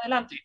Adelante.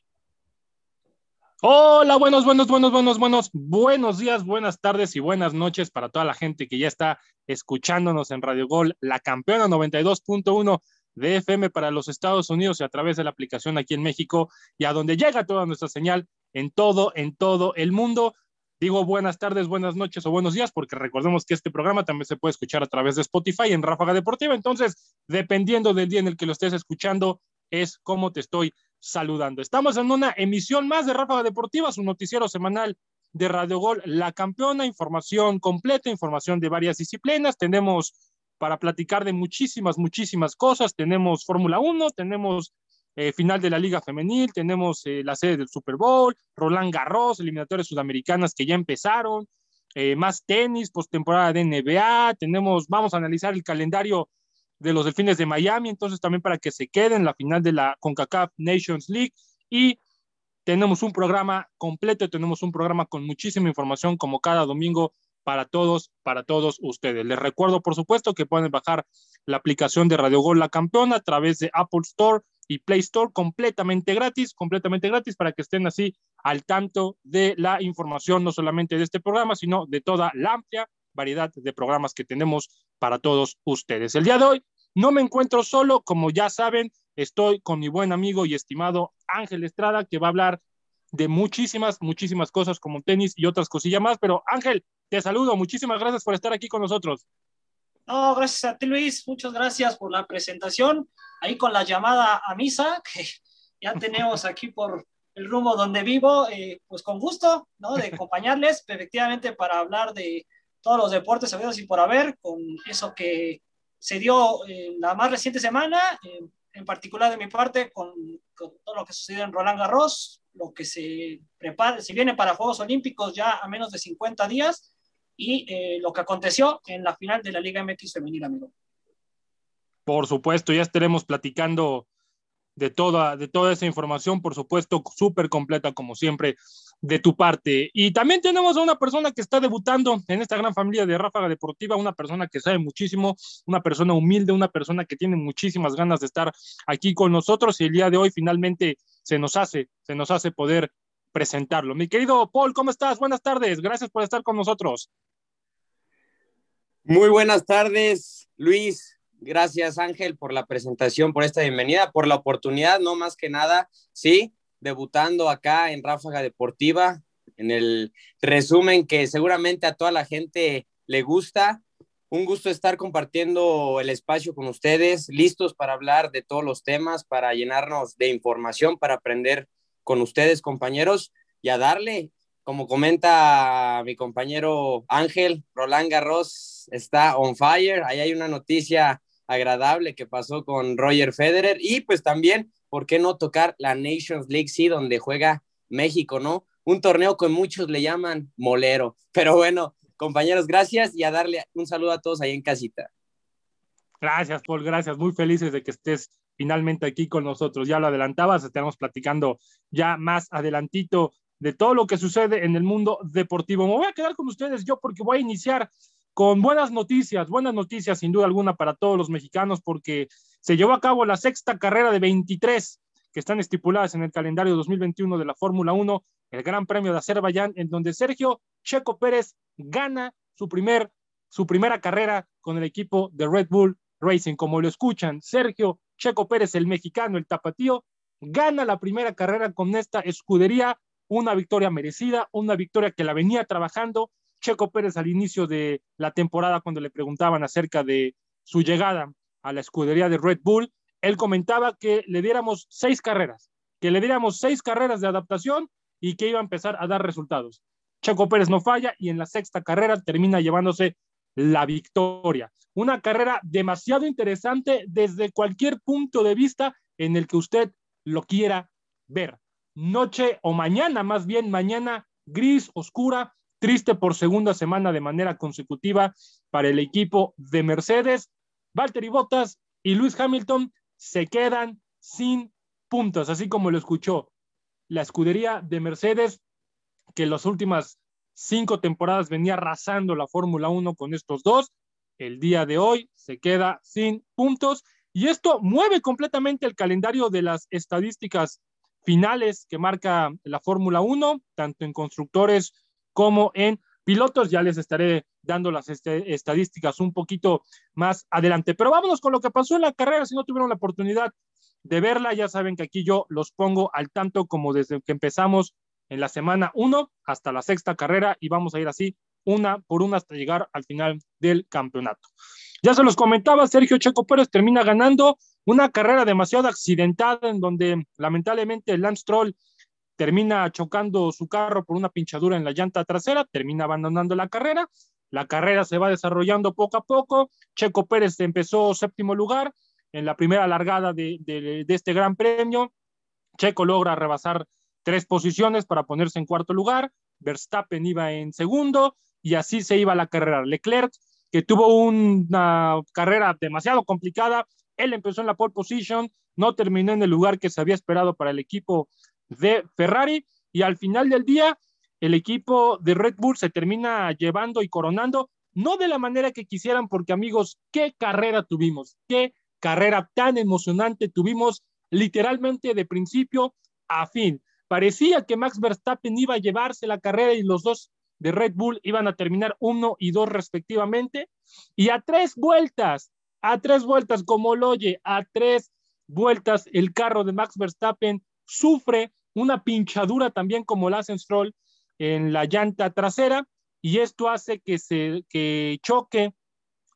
Hola, buenos, buenos, buenos, buenos, buenos, buenos días, buenas tardes y buenas noches para toda la gente que ya está escuchándonos en Radio Gol, la campeona 92.1 de FM para los Estados Unidos y a través de la aplicación aquí en México y a donde llega toda nuestra señal en todo, en todo el mundo. Digo buenas tardes, buenas noches o buenos días, porque recordemos que este programa también se puede escuchar a través de Spotify en Ráfaga Deportiva. Entonces, dependiendo del día en el que lo estés escuchando, es como te estoy saludando. Estamos en una emisión más de Ráfaga Deportiva, su noticiero semanal de Radio Gol, la campeona, información completa, información de varias disciplinas. Tenemos para platicar de muchísimas, muchísimas cosas. Tenemos Fórmula 1, tenemos eh, final de la Liga Femenil, tenemos eh, la sede del Super Bowl, Roland Garros, eliminatorias sudamericanas que ya empezaron, eh, más tenis, postemporada de NBA, tenemos, vamos a analizar el calendario de los Delfines de Miami, entonces también para que se queden en la final de la CONCACAF Nations League y tenemos un programa completo, tenemos un programa con muchísima información como cada domingo para todos, para todos ustedes. Les recuerdo, por supuesto, que pueden bajar la aplicación de Radio Gol La Campeona a través de Apple Store y Play Store completamente gratis, completamente gratis para que estén así al tanto de la información, no solamente de este programa, sino de toda la amplia variedad de programas que tenemos para todos ustedes. El día de hoy no me encuentro solo, como ya saben, estoy con mi buen amigo y estimado Ángel Estrada, que va a hablar de muchísimas, muchísimas cosas como tenis y otras cosillas más. Pero Ángel, te saludo, muchísimas gracias por estar aquí con nosotros. No, gracias a ti Luis, muchas gracias por la presentación. Ahí con la llamada a misa, que ya tenemos aquí por el rumbo donde vivo, eh, pues con gusto, ¿no? De acompañarles, efectivamente, para hablar de todos los deportes sabidos y por haber, con eso que se dio en la más reciente semana, en particular de mi parte, con, todo lo que sucedió en Roland Garros, lo que se prepara, se viene para Juegos Olímpicos ya a menos de 50 días y eh, lo que aconteció en la final de la Liga MX femenil, amigo. Por supuesto, ya estaremos platicando de toda, de toda esa información, por supuesto, súper completa como siempre de tu parte. Y también tenemos a una persona que está debutando en esta gran familia de Ráfaga Deportiva, una persona que sabe muchísimo, una persona humilde, una persona que tiene muchísimas ganas de estar aquí con nosotros y el día de hoy finalmente se nos hace, se nos hace poder presentarlo. Mi querido Paul, ¿cómo estás? Buenas tardes, gracias por estar con nosotros. Muy buenas tardes, Luis. Gracias, Ángel, por la presentación, por esta bienvenida, por la oportunidad, no más que nada, sí, debutando acá en Ráfaga Deportiva, en el resumen que seguramente a toda la gente le gusta. Un gusto estar compartiendo el espacio con ustedes, listos para hablar de todos los temas, para llenarnos de información, para aprender con ustedes, compañeros, y a darle, como comenta mi compañero Ángel, Roland Garros está on fire. Ahí hay una noticia agradable que pasó con Roger Federer y pues también ¿por qué no tocar la Nations League, sí, donde juega México, ¿no? Un torneo que muchos le llaman molero. Pero bueno, compañeros, gracias y a darle un saludo a todos ahí en casita. Gracias, Paul, gracias. Muy felices de que estés finalmente aquí con nosotros. Ya lo adelantabas, estamos platicando ya más adelantito de todo lo que sucede en el mundo deportivo. Me voy a quedar con ustedes yo porque voy a iniciar con buenas noticias, buenas noticias sin duda alguna para todos los mexicanos porque se llevó a cabo la sexta carrera de 23 que están estipuladas en el calendario 2021 de la Fórmula 1, el Gran Premio de Azerbaiyán, en donde Sergio Checo Pérez gana su, primer, su primera carrera con el equipo de Red Bull Racing. Como lo escuchan, Sergio Checo Pérez, el mexicano, el tapatío, gana la primera carrera con esta escudería, una victoria merecida, una victoria que la venía trabajando, Checo Pérez al inicio de la temporada cuando le preguntaban acerca de su llegada a la escudería de Red Bull, él comentaba que le diéramos seis carreras, que le diéramos seis carreras de adaptación y que iba a empezar a dar resultados. Checo Pérez no falla y en la sexta carrera termina llevándose la victoria. Una carrera demasiado interesante desde cualquier punto de vista en el que usted lo quiera ver. Noche o mañana, más bien mañana gris, oscura, Triste por segunda semana de manera consecutiva para el equipo de Mercedes. Valtteri Bottas y Luis Hamilton se quedan sin puntos, así como lo escuchó. La escudería de Mercedes, que en las últimas cinco temporadas venía arrasando la Fórmula 1 con estos dos, el día de hoy se queda sin puntos y esto mueve completamente el calendario de las estadísticas finales que marca la Fórmula 1, tanto en constructores como en pilotos. Ya les estaré dando las este, estadísticas un poquito más adelante. Pero vámonos con lo que pasó en la carrera, si no tuvieron la oportunidad de verla, ya saben que aquí yo los pongo al tanto como desde que empezamos en la semana 1 hasta la sexta carrera y vamos a ir así una por una hasta llegar al final del campeonato. Ya se los comentaba, Sergio Checo Pérez termina ganando una carrera demasiado accidentada en donde lamentablemente Lance Troll termina chocando su carro por una pinchadura en la llanta trasera, termina abandonando la carrera. La carrera se va desarrollando poco a poco. Checo Pérez empezó séptimo lugar en la primera largada de, este gran premio. Checo logra rebasar tres posiciones para ponerse en cuarto lugar. Verstappen iba en segundo y así se iba la carrera. Leclerc, que tuvo una carrera demasiado complicada, él empezó en la pole position, no terminó en el lugar que se había esperado para el equipo de Ferrari y al final del día el equipo de Red Bull se termina llevando y coronando, no de la manera que quisieran, porque amigos, qué carrera tuvimos, qué carrera tan emocionante tuvimos literalmente de principio a fin. Parecía que Max Verstappen iba a llevarse la carrera y los dos de Red Bull iban a terminar uno y dos respectivamente. Y a tres vueltas, a tres vueltas, como lo oye, a tres vueltas, el carro de Max Verstappen sufre una pinchadura también como la Stroll en la llanta trasera y esto hace que se que choque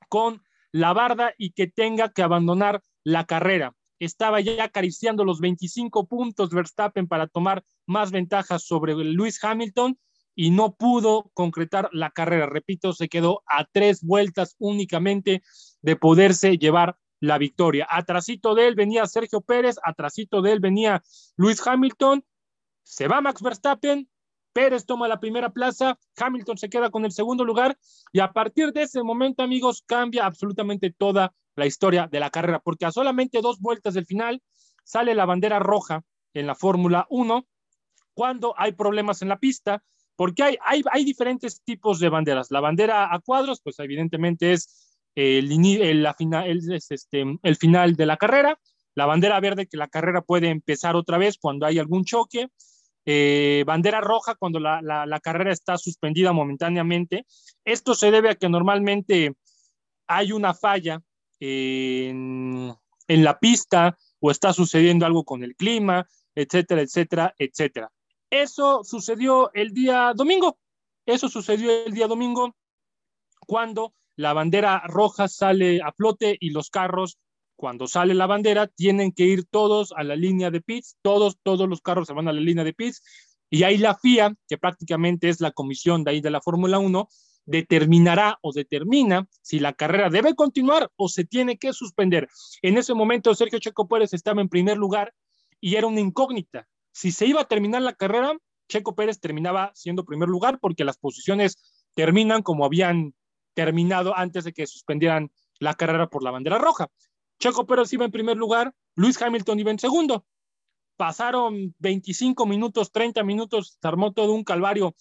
con la barda y que tenga que abandonar la carrera. Estaba ya acariciando los 25 puntos Verstappen para tomar más ventajas sobre Luis Hamilton y no pudo concretar la carrera. Repito, se quedó a tres vueltas únicamente de poderse llevar la victoria. Atrasito de él venía Sergio Pérez, atrasito de él venía Luis Hamilton, se va Max Verstappen, Pérez toma la primera plaza, Hamilton se queda con el segundo lugar y a partir de ese momento, amigos, cambia absolutamente toda la historia de la carrera, porque a solamente dos vueltas del final sale la bandera roja en la Fórmula 1 cuando hay problemas en la pista, porque hay, hay, diferentes tipos de banderas. La bandera a cuadros, pues evidentemente es este, el final de la carrera, la bandera verde que la carrera puede empezar otra vez cuando hay algún choque, eh, bandera roja cuando la, carrera está suspendida momentáneamente. Esto se debe a que normalmente hay una falla en, en la pista o está sucediendo algo con el clima, etcétera, etcétera, etcétera. Eso sucedió el día domingo. Eso sucedió el día domingo cuando la bandera roja sale a flote y los carros, cuando sale la bandera, tienen que ir todos a la línea de pits, todos, todos los carros se van a la línea de pits, y ahí la FIA, que prácticamente es la comisión de ahí de la Fórmula 1, determinará o determina si la carrera debe continuar o se tiene que suspender. En ese momento Sergio Checo Pérez estaba en primer lugar y era una incógnita. Si se iba a terminar la carrera, Checo Pérez terminaba siendo primer lugar porque las posiciones terminan como habían terminado antes de que suspendieran la carrera por la bandera roja. Checo Pérez iba en primer lugar, Luis Hamilton iba en segundo. Pasaron 25 minutos, 30 minutos, se armó todo un calvario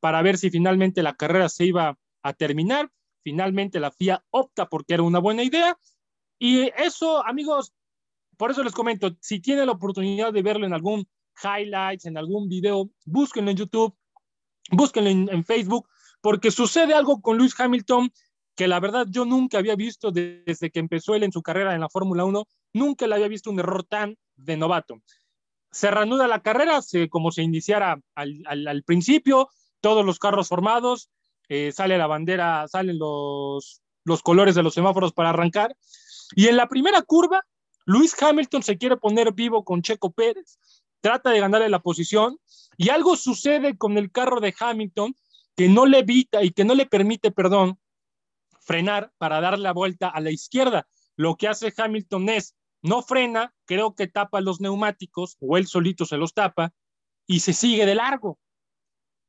para ver si finalmente la carrera se iba a terminar. Finalmente la FIA opta porque era una buena idea. Y eso, amigos, por eso les comento, si tienen la oportunidad de verlo en algún highlights, en algún video, búsquenlo en YouTube, búsquenlo en, en Facebook, porque sucede algo con Luis Hamilton que la verdad yo nunca había visto desde que empezó él en su carrera en la Fórmula 1, nunca le había visto un error tan de novato. Se reanuda la carrera, como se iniciara al, principio, todos los carros formados, eh, sale la bandera, salen los, los colores de los semáforos para arrancar, y en la primera curva, Luis Hamilton se quiere poner vivo con Checo Pérez, trata de ganarle la posición, y algo sucede con el carro de Hamilton que no le evita y que no le permite, perdón, frenar para dar la vuelta a la izquierda. Lo que hace Hamilton es, no frena, creo que tapa los neumáticos o él solito se los tapa y se sigue de largo.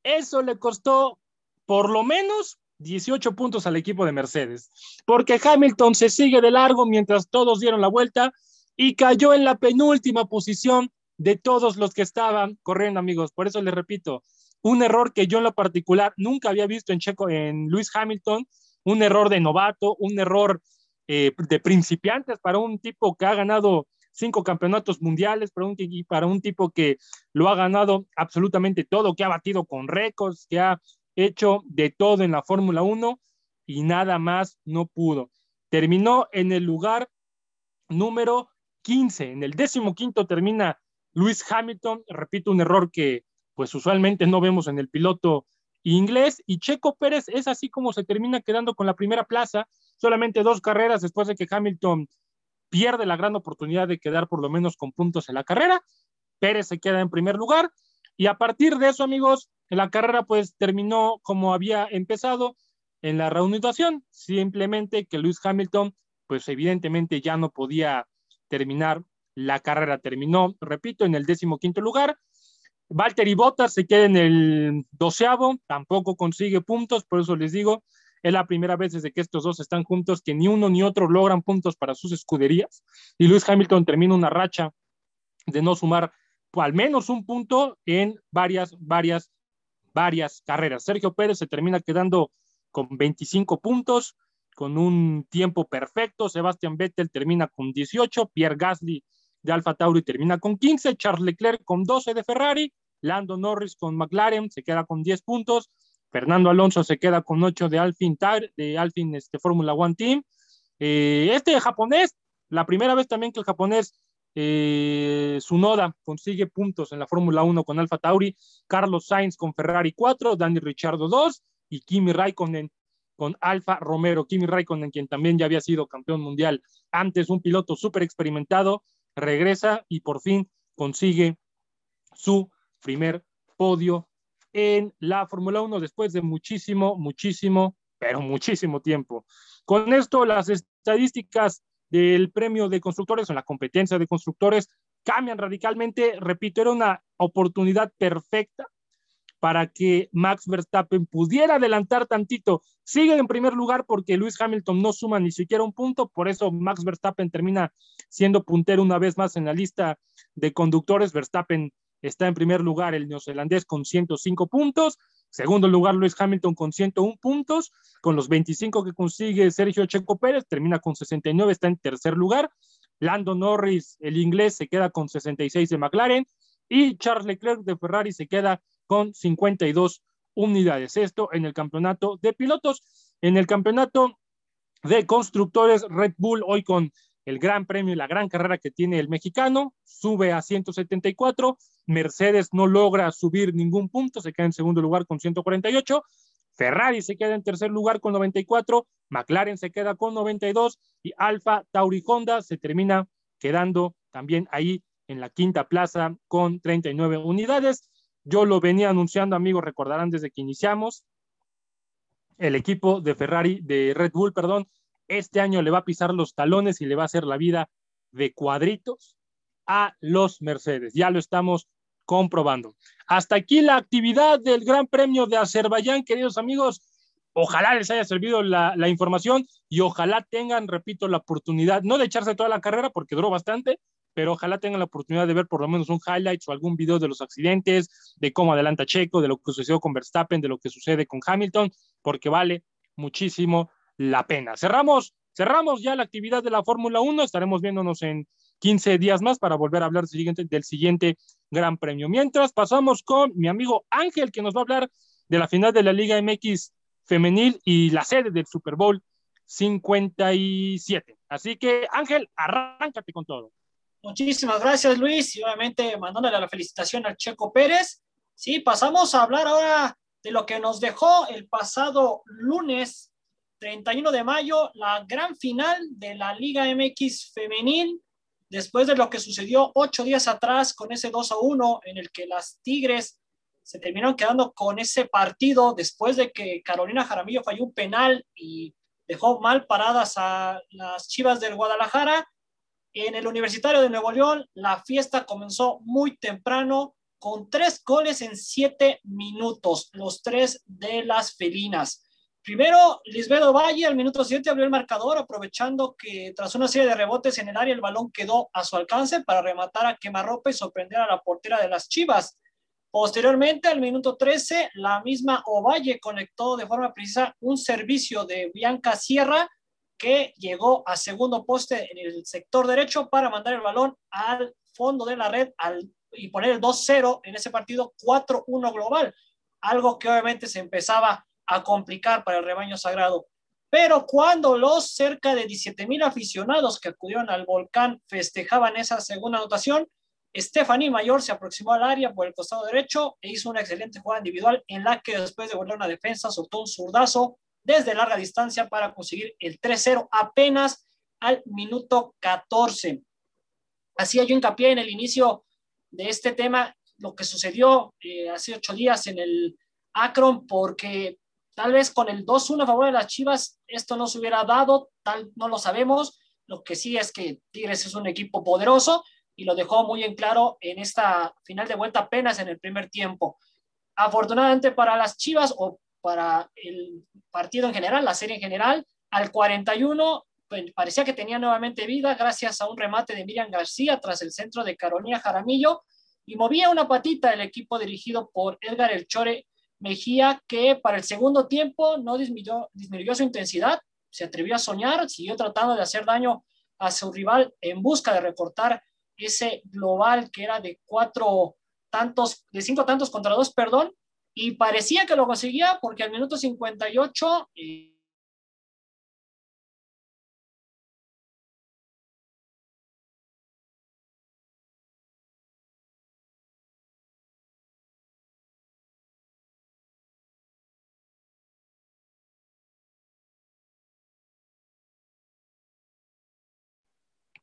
Eso le costó por lo menos 18 puntos al equipo de Mercedes, porque Hamilton se sigue de largo mientras todos dieron la vuelta y cayó en la penúltima posición de todos los que estaban corriendo, amigos. Por eso les repito, un error que yo en lo particular nunca había visto en Checo, en Luis Hamilton, un error de novato, un error eh, de principiantes para un tipo que ha ganado cinco campeonatos mundiales para un, para un tipo que lo ha ganado absolutamente todo, que ha batido con récords, que ha hecho de todo en la Fórmula 1 y nada más no pudo. Terminó en el lugar número 15, en el décimo quinto termina Luis Hamilton, repito, un error que pues usualmente no vemos en el piloto inglés y Checo Pérez es así como se termina quedando con la primera plaza, solamente dos carreras después de que Hamilton pierde la gran oportunidad de quedar por lo menos con puntos en la carrera, Pérez se queda en primer lugar y a partir de eso amigos, la carrera pues terminó como había empezado en la reanudación, simplemente que Luis Hamilton pues evidentemente ya no podía terminar la carrera, terminó, repito, en el décimo quinto lugar, Valtteri Bottas se queda en el doceavo, tampoco consigue puntos, por eso les digo, es la primera vez desde que estos dos están juntos que ni uno ni otro logran puntos para sus escuderías. Y Lewis Hamilton termina una racha de no sumar al menos un punto en varias, varias, varias carreras. Sergio Pérez se termina quedando con 25 puntos, con un tiempo perfecto. Sebastián Vettel termina con 18, Pierre Gasly de Alfa Tauri termina con 15, Charles Leclerc con 12 de Ferrari, Lando Norris con McLaren se queda con 10 puntos, Fernando Alonso se queda con 8 de Alfin, de Alfin este, Fórmula One Team. Eh, este japonés, la primera vez también que el japonés eh, consigue puntos en la Fórmula 1 con Alfa Tauri, Carlos Sainz con Ferrari 4, Dani Ricciardo 2 y Kimi Raikkonen con Alfa Romero. Kimi Raikkonen, quien también ya había sido campeón mundial antes, un piloto súper experimentado, regresa y por fin consigue su primer podio en la Fórmula 1 después de muchísimo, muchísimo, pero muchísimo tiempo. Con esto, las estadísticas del premio de constructores o la competencia de constructores cambian radicalmente. Repito, era una oportunidad perfecta para que Max Verstappen pudiera adelantar tantito. Sigue en primer lugar porque Luis Hamilton no suma ni siquiera un punto, por eso Max Verstappen termina siendo puntero una vez más en la lista de conductores. Verstappen está en primer lugar el neozelandés con 105 puntos, segundo lugar Luis Hamilton con 101 puntos, con los 25 que consigue Sergio Checo Pérez, termina con 69, está en tercer lugar. Lando Norris, el inglés, se queda con 66 de McLaren y Charles Leclerc de Ferrari se queda con 52 unidades. Esto en el campeonato de pilotos. En el campeonato de constructores, Red Bull hoy con el gran premio y la gran carrera que tiene el mexicano, sube a 174. Mercedes no logra subir ningún punto, se queda en segundo lugar con 148. Ferrari se queda en tercer lugar con 94, McLaren se queda con 92 y Alfa Tauri Honda se termina quedando también ahí en la quinta plaza con 39 unidades. Yo lo venía anunciando, amigos, recordarán desde que iniciamos. El equipo de Ferrari, de Red Bull, perdón, este año le va a pisar los talones y le va a hacer la vida de cuadritos a los Mercedes. Ya lo estamos comprobando. Hasta aquí la actividad del Gran Premio de Azerbaiyán, queridos amigos. Ojalá les haya servido la, la, información y ojalá tengan, repito, la oportunidad, no de echarse toda la carrera porque duró bastante, pero ojalá tengan la oportunidad de ver por lo menos un highlight o algún video de los accidentes, de cómo adelanta Checo, de lo que sucedió con Verstappen, de lo que sucede con Hamilton, porque vale muchísimo la pena. Cerramos, cerramos ya la actividad de la Fórmula 1, estaremos viéndonos en 15 días más para volver a hablar del siguiente, del siguiente Gran Premio. Mientras pasamos con mi amigo Ángel, que nos va a hablar de la final de la Liga MX femenil y la sede del Super Bowl 57. Así que Ángel, arráncate con todo. Muchísimas gracias, Luis. Y obviamente mandándole la felicitación al Checo Pérez. Sí, pasamos a hablar ahora de lo que nos dejó el pasado lunes 31 de mayo, la gran final de la Liga MX femenil, después de lo que sucedió ocho días atrás con ese 2 a 1 en el que las Tigres se terminaron quedando con ese partido después de que Carolina Jaramillo falló un penal y dejó mal paradas a las Chivas del Guadalajara en el Universitario de Nuevo León, la fiesta comenzó muy temprano con tres goles en siete minutos, los tres de las felinas. Primero, Lisbedo Valle al minuto 7 abrió el marcador, aprovechando que tras una serie de rebotes en el área el balón quedó a su alcance para rematar a quemarropa y sorprender a la portera de las Chivas. Posteriormente, al minuto 13, la misma Ovalle conectó de forma precisa un servicio de Bianca Sierra que llegó a segundo poste en el sector derecho para mandar el balón al fondo de la red al, y poner el 2-0 en ese partido 4-1 global, algo que obviamente se empezaba a complicar para el rebaño sagrado. Pero cuando los cerca de 17 mil aficionados que acudieron al volcán festejaban esa segunda anotación, Stephanie Mayor se aproximó al área por el costado derecho e hizo una excelente jugada individual en la que después de volver una defensa soltó un zurdazo desde larga distancia para conseguir el 3-0 apenas al minuto 14. Hacía yo hincapié en el inicio de este tema lo que sucedió eh, hace ocho días en el Akron, porque tal vez con el 2-1 a favor de las Chivas esto no se hubiera dado, tal no lo sabemos. Lo que sí es que Tigres es un equipo poderoso y lo dejó muy en claro en esta final de vuelta apenas en el primer tiempo. Afortunadamente para las Chivas o para el partido en general, la serie en general, al 41 pues, parecía que tenía nuevamente vida gracias a un remate de Miriam García tras el centro de Carolina Jaramillo y movía una patita el equipo dirigido por Edgar El Chore Mejía que para el segundo tiempo no disminuyó, disminuyó su intensidad, se atrevió a soñar, siguió tratando de hacer daño a su rival en busca de recortar ese global que era de cuatro tantos, de cinco tantos contra dos, perdón, y parecía que lo conseguía porque al minuto 58 eh,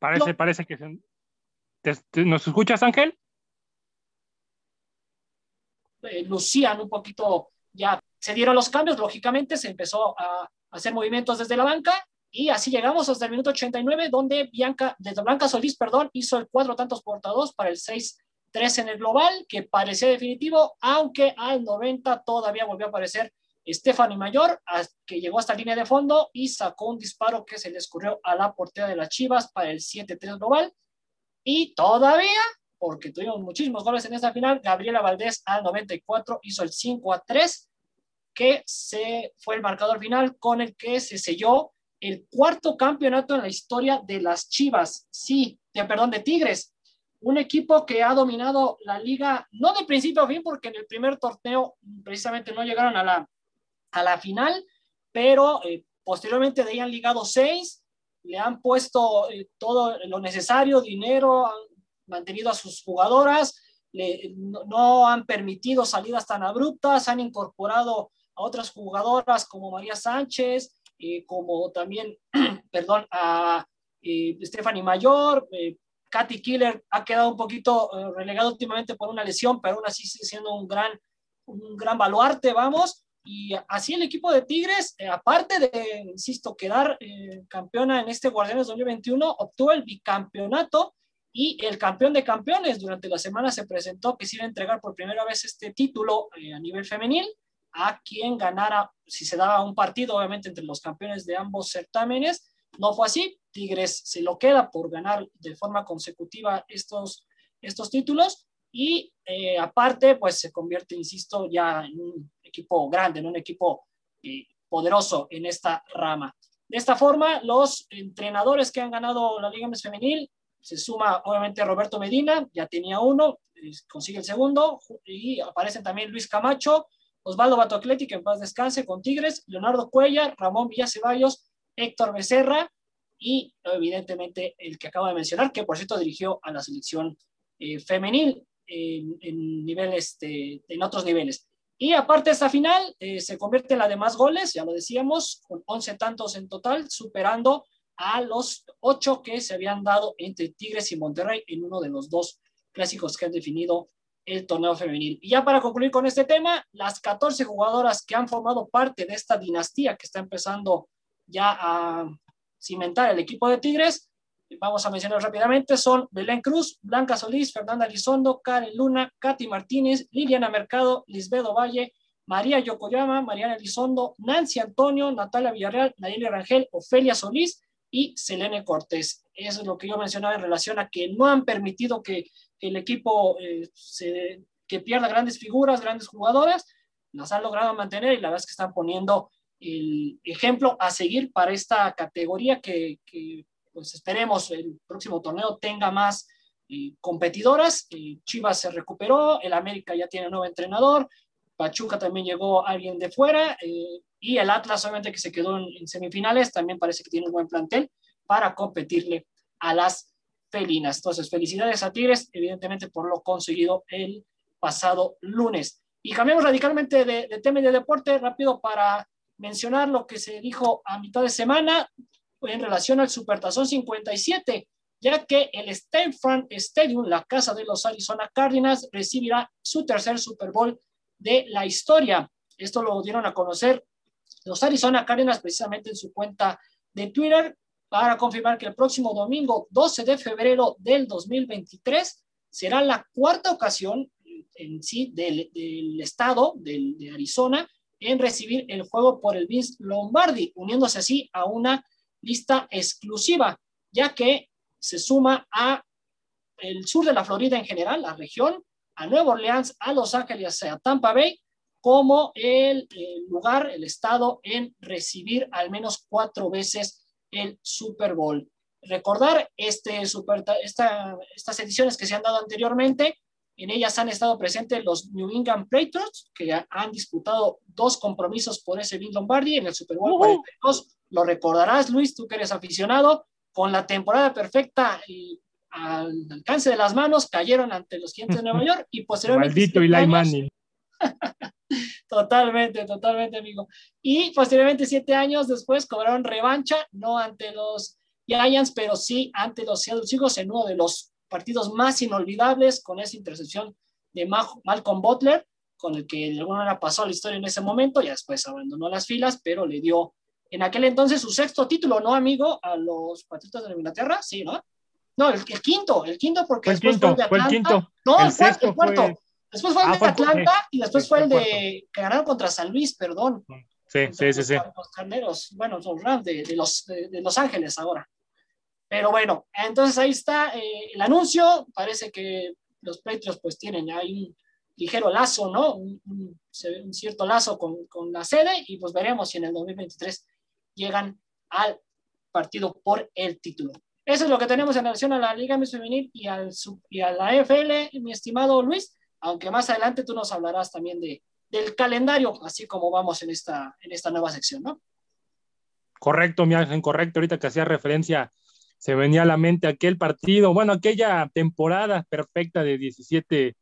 Parece, parece que ¿Nos escuchas, Ángel? Eh, lucían un poquito, ya se dieron los cambios, lógicamente se empezó a, hacer movimientos desde la banca y así llegamos hasta el minuto 89, donde Bianca, desde Blanca Solís, perdón, hizo el cuatro tantos por dos para el 6-3 en el global, que parecía definitivo, aunque al 90 todavía volvió a aparecer Stephanie Mayor, que llegó hasta línea de fondo y sacó un disparo que se le escurrió a la portera de las Chivas para el 7-3 global. Y todavía, porque tuvimos muchísimos goles en esta final, Gabriela Valdés al 94 hizo el 5-3, que se fue el marcador final con el que se selló el cuarto campeonato en la historia de las Chivas, sí, de, perdón, de Tigres, un equipo que ha dominado la liga, no de principio a fin, porque en el primer torneo precisamente no llegaron a la, a la final, pero eh, posteriormente de ahí han ligado seis, le han puesto eh, todo lo necesario, dinero, han mantenido a sus jugadoras, no, han permitido salidas tan abruptas, han incorporado a otras jugadoras como María Sánchez, eh, como también, perdón, a Stephanie Mayor, Katy Killer ha quedado un poquito relegado últimamente por una lesión, pero aún así sigue siendo un gran, un gran baluarte, vamos. Y así el equipo de Tigres, eh, aparte de, insisto, quedar eh, campeona en este Guardianes 2021, obtuvo el bicampeonato y el campeón de campeones. Durante la semana se presentó que iba a entregar por primera vez este título eh, a nivel femenil a quien ganara, si se daba un partido, obviamente, entre los campeones de ambos certámenes. No fue así. Tigres se lo queda por ganar de forma consecutiva estos, estos títulos y aparte, pues se convierte, insisto, ya en un equipo grande, en un equipo eh, poderoso en esta rama. De esta forma, los entrenadores que han ganado la Liga MS Femenil, se suma obviamente Roberto Medina, ya tenía uno, consigue el segundo, y aparecen también Luis Camacho, Osvaldo Batocleti, que en paz descanse, con Tigres, Leonardo Cuellar, Ramón Villaceballos, Héctor Becerra, y evidentemente el que acabo de mencionar, que por cierto dirigió a la selección eh, femenil en, niveles en otros niveles. Y aparte esta final eh, se convierte en la de más goles, ya lo decíamos, con 11 tantos en total, superando a los 8 que se habían dado entre Tigres y Monterrey en uno de los dos clásicos que han definido el torneo femenil. Y ya para concluir con este tema, las 14 jugadoras que han formado parte de esta dinastía que está empezando ya a cimentar el equipo de Tigres, vamos a mencionar rápidamente, son Belén Cruz, Blanca Solís, Fernanda Lizondo, Karen Luna, Katy Martínez, Liliana Mercado, Lisbedo Valle, María Yokoyama, Mariana Lizondo, Nancy Antonio, Natalia Villarreal, Nayeli Rangel, Ofelia Solís y Selene Cortés. Eso es lo que yo mencionaba en relación a que no han permitido que, el equipo eh, que pierda grandes figuras, grandes jugadoras, las han logrado mantener y la verdad es que están poniendo el ejemplo a seguir para esta categoría que, pues esperemos el próximo torneo tenga más eh, competidoras. Eh, Chivas se recuperó, el América ya tiene nuevo entrenador, Pachuca también llegó alguien de fuera eh, y el Atlas obviamente que se quedó en, semifinales también parece que tiene un buen plantel para competirle a las felinas. Entonces, felicidades a Tigres, evidentemente por lo conseguido el pasado lunes. Y cambiamos radicalmente de, de tema y de deporte rápido para mencionar lo que se dijo a mitad de semana en relación al Supertazón 57, ya que el State Farm Stadium, la casa de los Arizona Cardinals, recibirá su tercer Super Bowl de la historia. Esto lo dieron a conocer los Arizona Cardinals precisamente en su cuenta de Twitter para confirmar que el próximo domingo 12 de febrero del 2023 será la cuarta ocasión en sí del, estado de Arizona en recibir el juego por el Vince Lombardi, uniéndose así a una lista exclusiva, ya que se suma a el sur de la Florida en general, la región, a Nueva Orleans, a Los Ángeles, a Tampa Bay, como el, lugar, el estado en recibir al menos cuatro veces el Super Bowl. Recordar este super, estas ediciones que se han dado anteriormente en ellas han estado presentes los New England Patriots, que han disputado dos compromisos por ese Bill Lombardi en el Super Bowl 42. Lo recordarás, Luis, tú que eres aficionado, con la temporada perfecta y al alcance de las manos, cayeron ante los Gigantes de Nueva York y posteriormente. Maldito Eli Manning. totalmente, totalmente, amigo. Y posteriormente, siete años después, cobraron revancha, no ante los Giants, pero sí ante los Seattle Seahawks en uno de los partidos más inolvidables con esa intercepción de Malcolm Butler, con el que de alguna manera pasó la historia en ese momento, ya después abandonó las filas, pero le dio en aquel entonces su sexto título, ¿no, amigo? A los Patriotas de Inglaterra, sí, ¿no? No, el, quinto, el quinto porque después fue el de Atlanta. No, el, cuarto, Después fue el ah, de Atlanta y después fue el de que ganaron contra San Luis, perdón. Sí, sí, sí, sí. Los carneros, bueno, los Rams de, los, de Los Ángeles ahora. Pero bueno, entonces ahí está eh, el anuncio. Parece que los Patriots pues tienen ahí un ligero lazo, ¿no? Un, un, cierto lazo con, con, la sede y pues veremos si en el 2023 llegan al partido por el título. Eso es lo que tenemos en relación a la Liga Miss Femenil y, al, y a la FL, mi estimado Luis, aunque más adelante tú nos hablarás también de, del calendario, así como vamos en esta, en esta nueva sección, ¿no? Correcto, mi ángel, correcto. Ahorita que hacía referencia se venía a la mente aquel partido, bueno, aquella temporada perfecta de 17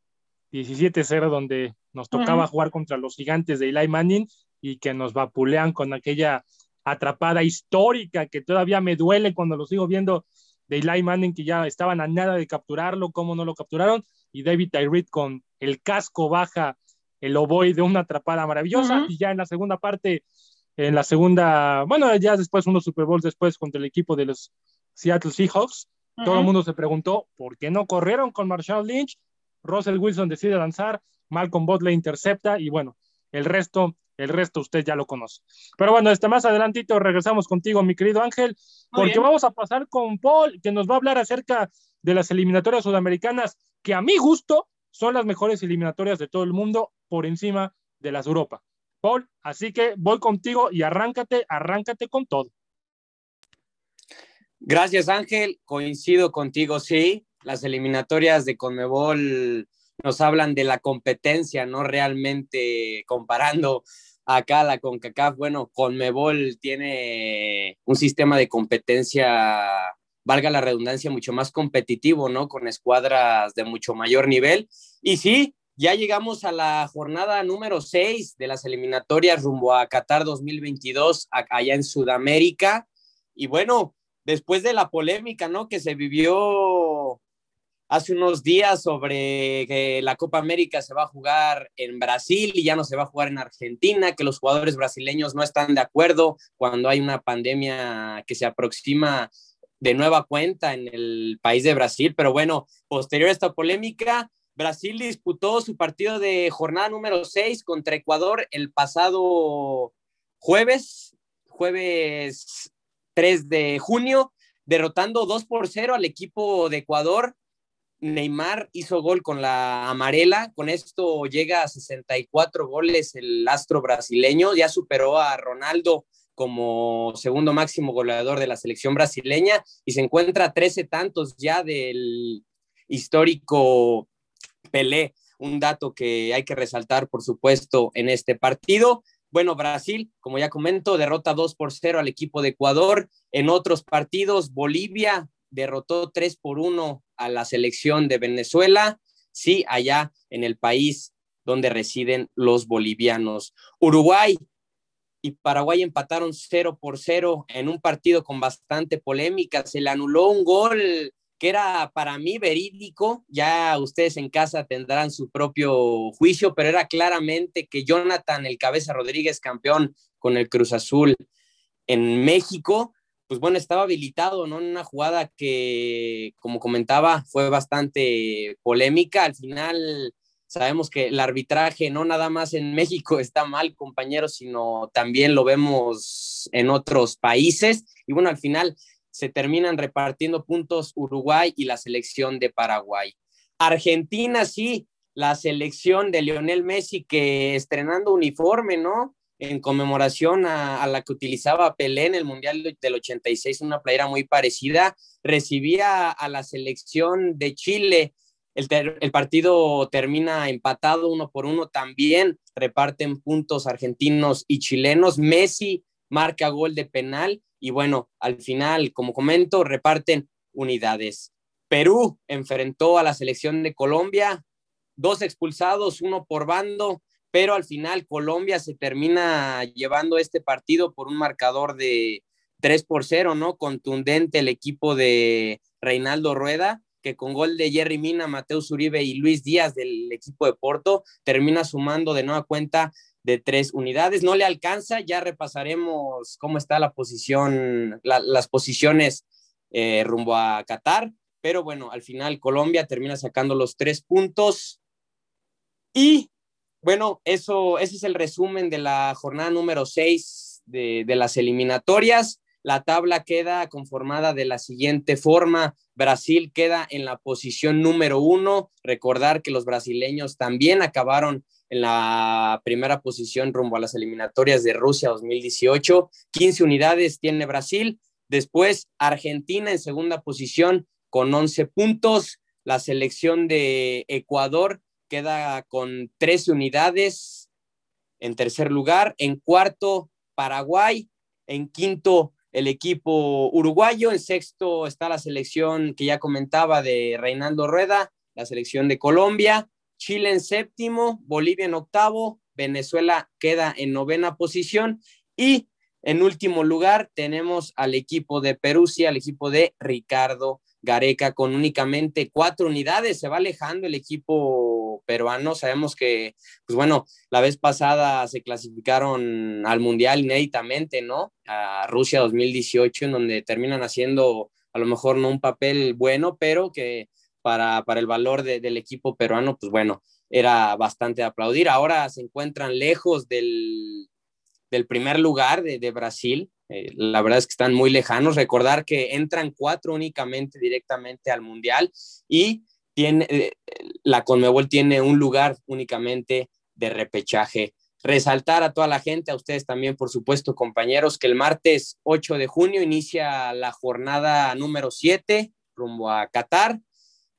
17-0 donde nos tocaba jugar contra los gigantes de Eli Manning y que nos vapulean con aquella atrapada histórica que todavía me duele cuando lo sigo viendo de Eli Manning que ya estaban a nada de capturarlo, cómo no lo capturaron y David Tyree con el casco baja el oboe de una atrapada maravillosa y ya en la segunda parte en la segunda, bueno, ya después unos Super Bowls después contra el equipo de los Seattle Seahawks. Todo el mundo se preguntó por qué no corrieron con Marshall Lynch. Russell Wilson decide lanzar, Malcolm Butler intercepta y bueno, el resto, el resto usted ya lo conoce. Pero bueno, este más adelantito regresamos contigo, mi querido Ángel, porque vamos a pasar con Paul, que nos va a hablar acerca de las eliminatorias sudamericanas, que a mi gusto son las mejores eliminatorias de todo el mundo por encima de las Europa. Paul, así que voy contigo y arráncate, arráncate con todo. Gracias, Ángel. Coincido contigo, sí. Las eliminatorias de Conmebol nos hablan de la competencia, no realmente comparando acá la CONCACAF. Bueno, Conmebol tiene un sistema de competencia, valga la redundancia, mucho más competitivo, ¿no? Con escuadras de mucho mayor nivel. Y sí, ya llegamos a la jornada número 6 de las eliminatorias rumbo a Qatar 2022, allá en Sudamérica. Y bueno, después de la polémica, ¿no? Que se vivió hace unos días sobre que la Copa América se va a jugar en Brasil y ya no se va a jugar en Argentina, que los jugadores brasileños no están de acuerdo cuando hay una pandemia que se aproxima de nueva cuenta en el país de Brasil. Pero bueno, posterior a esta polémica, Brasil disputó su partido de jornada número 6 contra Ecuador el pasado jueves, jueves 3 de junio, derrotando 2 por 0 al equipo de Ecuador. Neymar hizo gol con la amarela, con esto llega a 64 goles el astro brasileño, ya superó a Ronaldo como segundo máximo goleador de la selección brasileña y se encuentra a 13 tantos ya del histórico Pelé, un dato que hay que resaltar, por supuesto, en este partido. Bueno, Brasil, como ya comento, derrota 2 por 0 al equipo de Ecuador. En otros partidos, Bolivia derrotó 3 por 1 a la selección de Venezuela, sí, allá en el país donde residen los bolivianos. Uruguay y Paraguay empataron 0 por 0 en un partido con bastante polémica. Se le anuló un gol que era para mí verídico. Ya ustedes en casa tendrán su propio juicio, pero era claramente que Jonathan, el cabeza Rodríguez, campeón con el Cruz Azul en México, pues bueno, estaba habilitado, ¿no? En una jugada que, como comentaba, fue bastante polémica. Al final, sabemos que el arbitraje no nada más en México está mal, compañeros, sino también lo vemos en otros países. Y bueno, al final se terminan repartiendo puntos Uruguay y la selección de Paraguay. Argentina, sí, la selección de Lionel Messi que estrenando uniforme, ¿no? En conmemoración a, la que utilizaba Pelé en el Mundial del 86, una playera muy parecida, recibía a la selección de Chile. El, el, partido termina empatado uno por uno también, reparten puntos argentinos y chilenos. Messi marca gol de penal y bueno, al final, como comento, reparten unidades. Perú enfrentó a la selección de Colombia, dos expulsados, uno por bando, pero al final Colombia se termina llevando este partido por un marcador de 3 por 0, ¿no? Contundente el equipo de Reinaldo Rueda, que con gol de Jerry Mina, Mateus Uribe y Luis Díaz del equipo de Porto, termina sumando de nueva cuenta de tres unidades. No le alcanza, ya repasaremos cómo está la posición, las posiciones eh, rumbo a Qatar, pero bueno, al final Colombia termina sacando los tres puntos y bueno, eso, ese es el resumen de la jornada número 6 de, de las eliminatorias. La tabla queda conformada de la siguiente forma. Brasil queda en la posición número uno. Recordar que los brasileños también acabaron en la primera posición rumbo a las eliminatorias de Rusia 2018. 15 unidades tiene Brasil. Después Argentina en segunda posición con 11 puntos. La selección de Ecuador queda con 13 unidades en tercer lugar. En cuarto, Paraguay. En quinto, el equipo uruguayo. En sexto está la selección que ya comentaba de Reinaldo Rueda, la selección de Colombia. Chile en séptimo, Bolivia en octavo, Venezuela queda en novena posición y en último lugar tenemos al equipo de Perú, sí, al equipo de Ricardo Gareca con únicamente cuatro unidades. Se va alejando el equipo peruano. Sabemos que, pues bueno, la vez pasada se clasificaron al Mundial inéditamente, ¿no? A Rusia 2018, en donde terminan haciendo a lo mejor no un papel bueno, pero que para, para el valor del equipo peruano, pues bueno, era bastante aplaudir. Ahora se encuentran lejos del, del primer lugar de, de Brasil, eh, la verdad es que están muy lejanos. Recordar que entran cuatro únicamente directamente al Mundial y eh, la Conmebol tiene un lugar únicamente de repechaje. Resaltar a toda la gente, a ustedes también, por supuesto, compañeros, que el martes 8 de junio inicia la jornada número 7 rumbo a Qatar.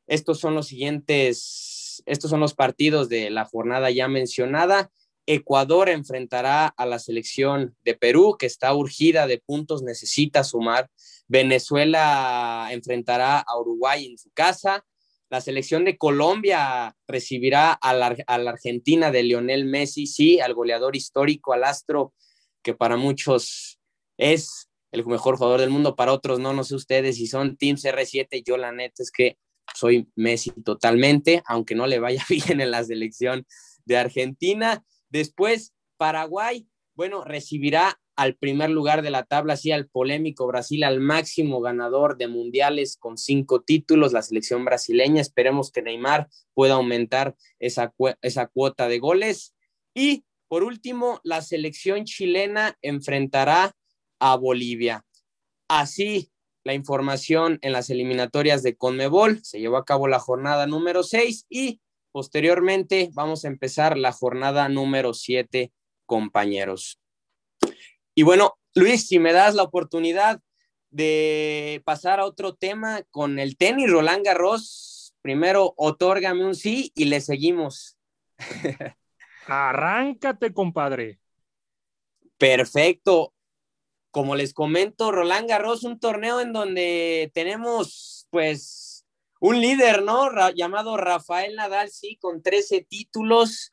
Estos son los siguientes, estos son los partidos de la jornada ya mencionada. Ecuador enfrentará a la selección de Perú, que está urgida de puntos, necesita sumar. Venezuela enfrentará a Uruguay en su casa. La selección de Colombia recibirá a la, Argentina de Lionel Messi, sí, al goleador histórico, al astro, que para muchos es el mejor jugador del mundo, para otros no, no sé ustedes si son Team CR7, yo la neta es que soy Messi totalmente, aunque no le vaya bien en la selección de Argentina. Después, Paraguay, bueno, recibirá al primer lugar de la tabla, así al polémico Brasil, al máximo ganador de mundiales con cinco títulos, la selección brasileña. Esperemos que Neymar pueda aumentar esa, esa cuota de goles. Y por último, la selección chilena enfrentará a Bolivia. Así la información en las eliminatorias de Conmebol. Se llevó a cabo la jornada número 6 y posteriormente vamos a empezar la jornada número 7, compañeros. Y bueno, Luis, si me das la oportunidad de pasar a otro tema con el tenis Roland Garros, primero otórgame un sí y le seguimos. Arráncate, compadre. Perfecto. Como les comento, Roland Garros, un torneo en donde tenemos, pues, un líder, ¿no? llamado Rafael Nadal, sí, con 13 títulos.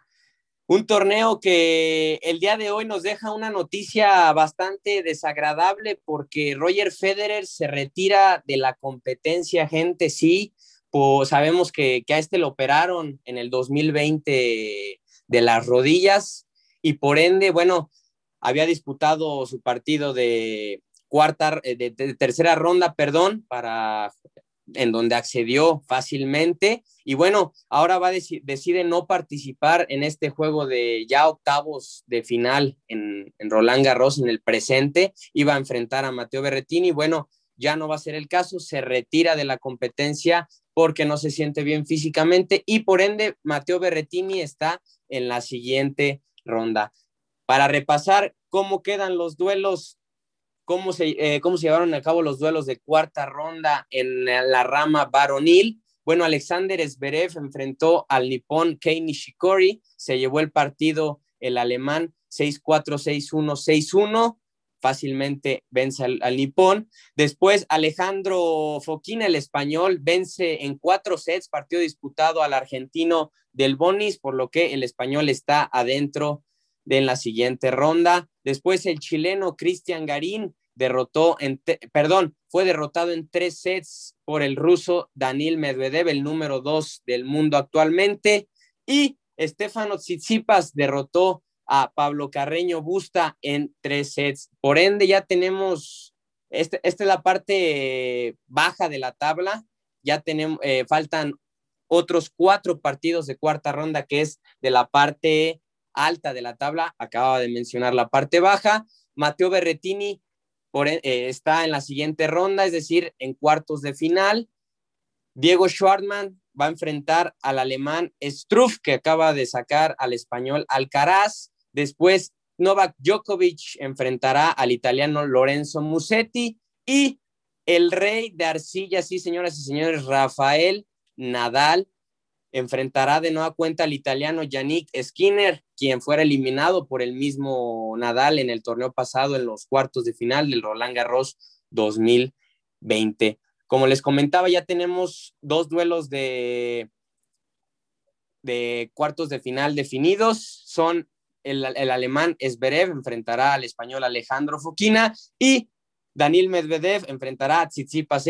Un torneo que el día de hoy nos deja una noticia bastante desagradable porque Roger Federer se retira de la competencia, gente, sí. Pues sabemos que, que a este lo operaron en el 2020 de las rodillas y por ende, bueno, había disputado su partido de cuarta, eh, de, tercera ronda, perdón, para en donde accedió fácilmente. Y bueno, ahora va a decide no participar en este juego de ya octavos de final en, en Roland Garros en el presente, iba a enfrentar a Mateo Berretini, bueno, ya no va a ser el caso, se retira de la competencia porque no se siente bien físicamente y por ende Mateo Berretini está en la siguiente ronda. Para repasar cómo quedan los duelos, cómo se, eh, cómo se llevaron a cabo los duelos de cuarta ronda en la rama varonil. Bueno, Alexander Zverev enfrentó al nipón Kei Nishikori, se llevó el partido el alemán 6-4, 6-1, 6-1 fácilmente vence al, nipón. Después Alejandro Foquina, el español, vence en cuatro sets, partido disputado al argentino del Bonis, por lo que el español está adentro de la siguiente ronda. Después el chileno Cristian Garín derrotó en, perdón, fue derrotado en tres sets por el ruso Daniel Medvedev, el número dos del mundo actualmente. Y Estefano Tsitsipas derrotó a Pablo Carreño Busta en tres sets. Por ende, ya tenemos, este, esta es la parte baja de la tabla, ya tenemos, eh, faltan otros cuatro partidos de cuarta ronda, que es de la parte alta de la tabla, acaba de mencionar la parte baja. Mateo Berretini por, eh, está en la siguiente ronda, es decir, en cuartos de final. Diego Schwartzman va a enfrentar al alemán Struff, que acaba de sacar al español Alcaraz. Después, Novak Djokovic enfrentará al italiano Lorenzo Musetti y el rey de arcilla, sí, señoras y señores, Rafael Nadal enfrentará de nueva cuenta al italiano Yannick Skinner, quien fuera eliminado por el mismo Nadal en el torneo pasado en los cuartos de final del Roland Garros 2020. Como les comentaba, ya tenemos dos duelos de, de cuartos de final definidos. Son el, alemán Esberev enfrentará al español Alejandro Foquina y Daniel Medvedev enfrentará a Tsitsipas.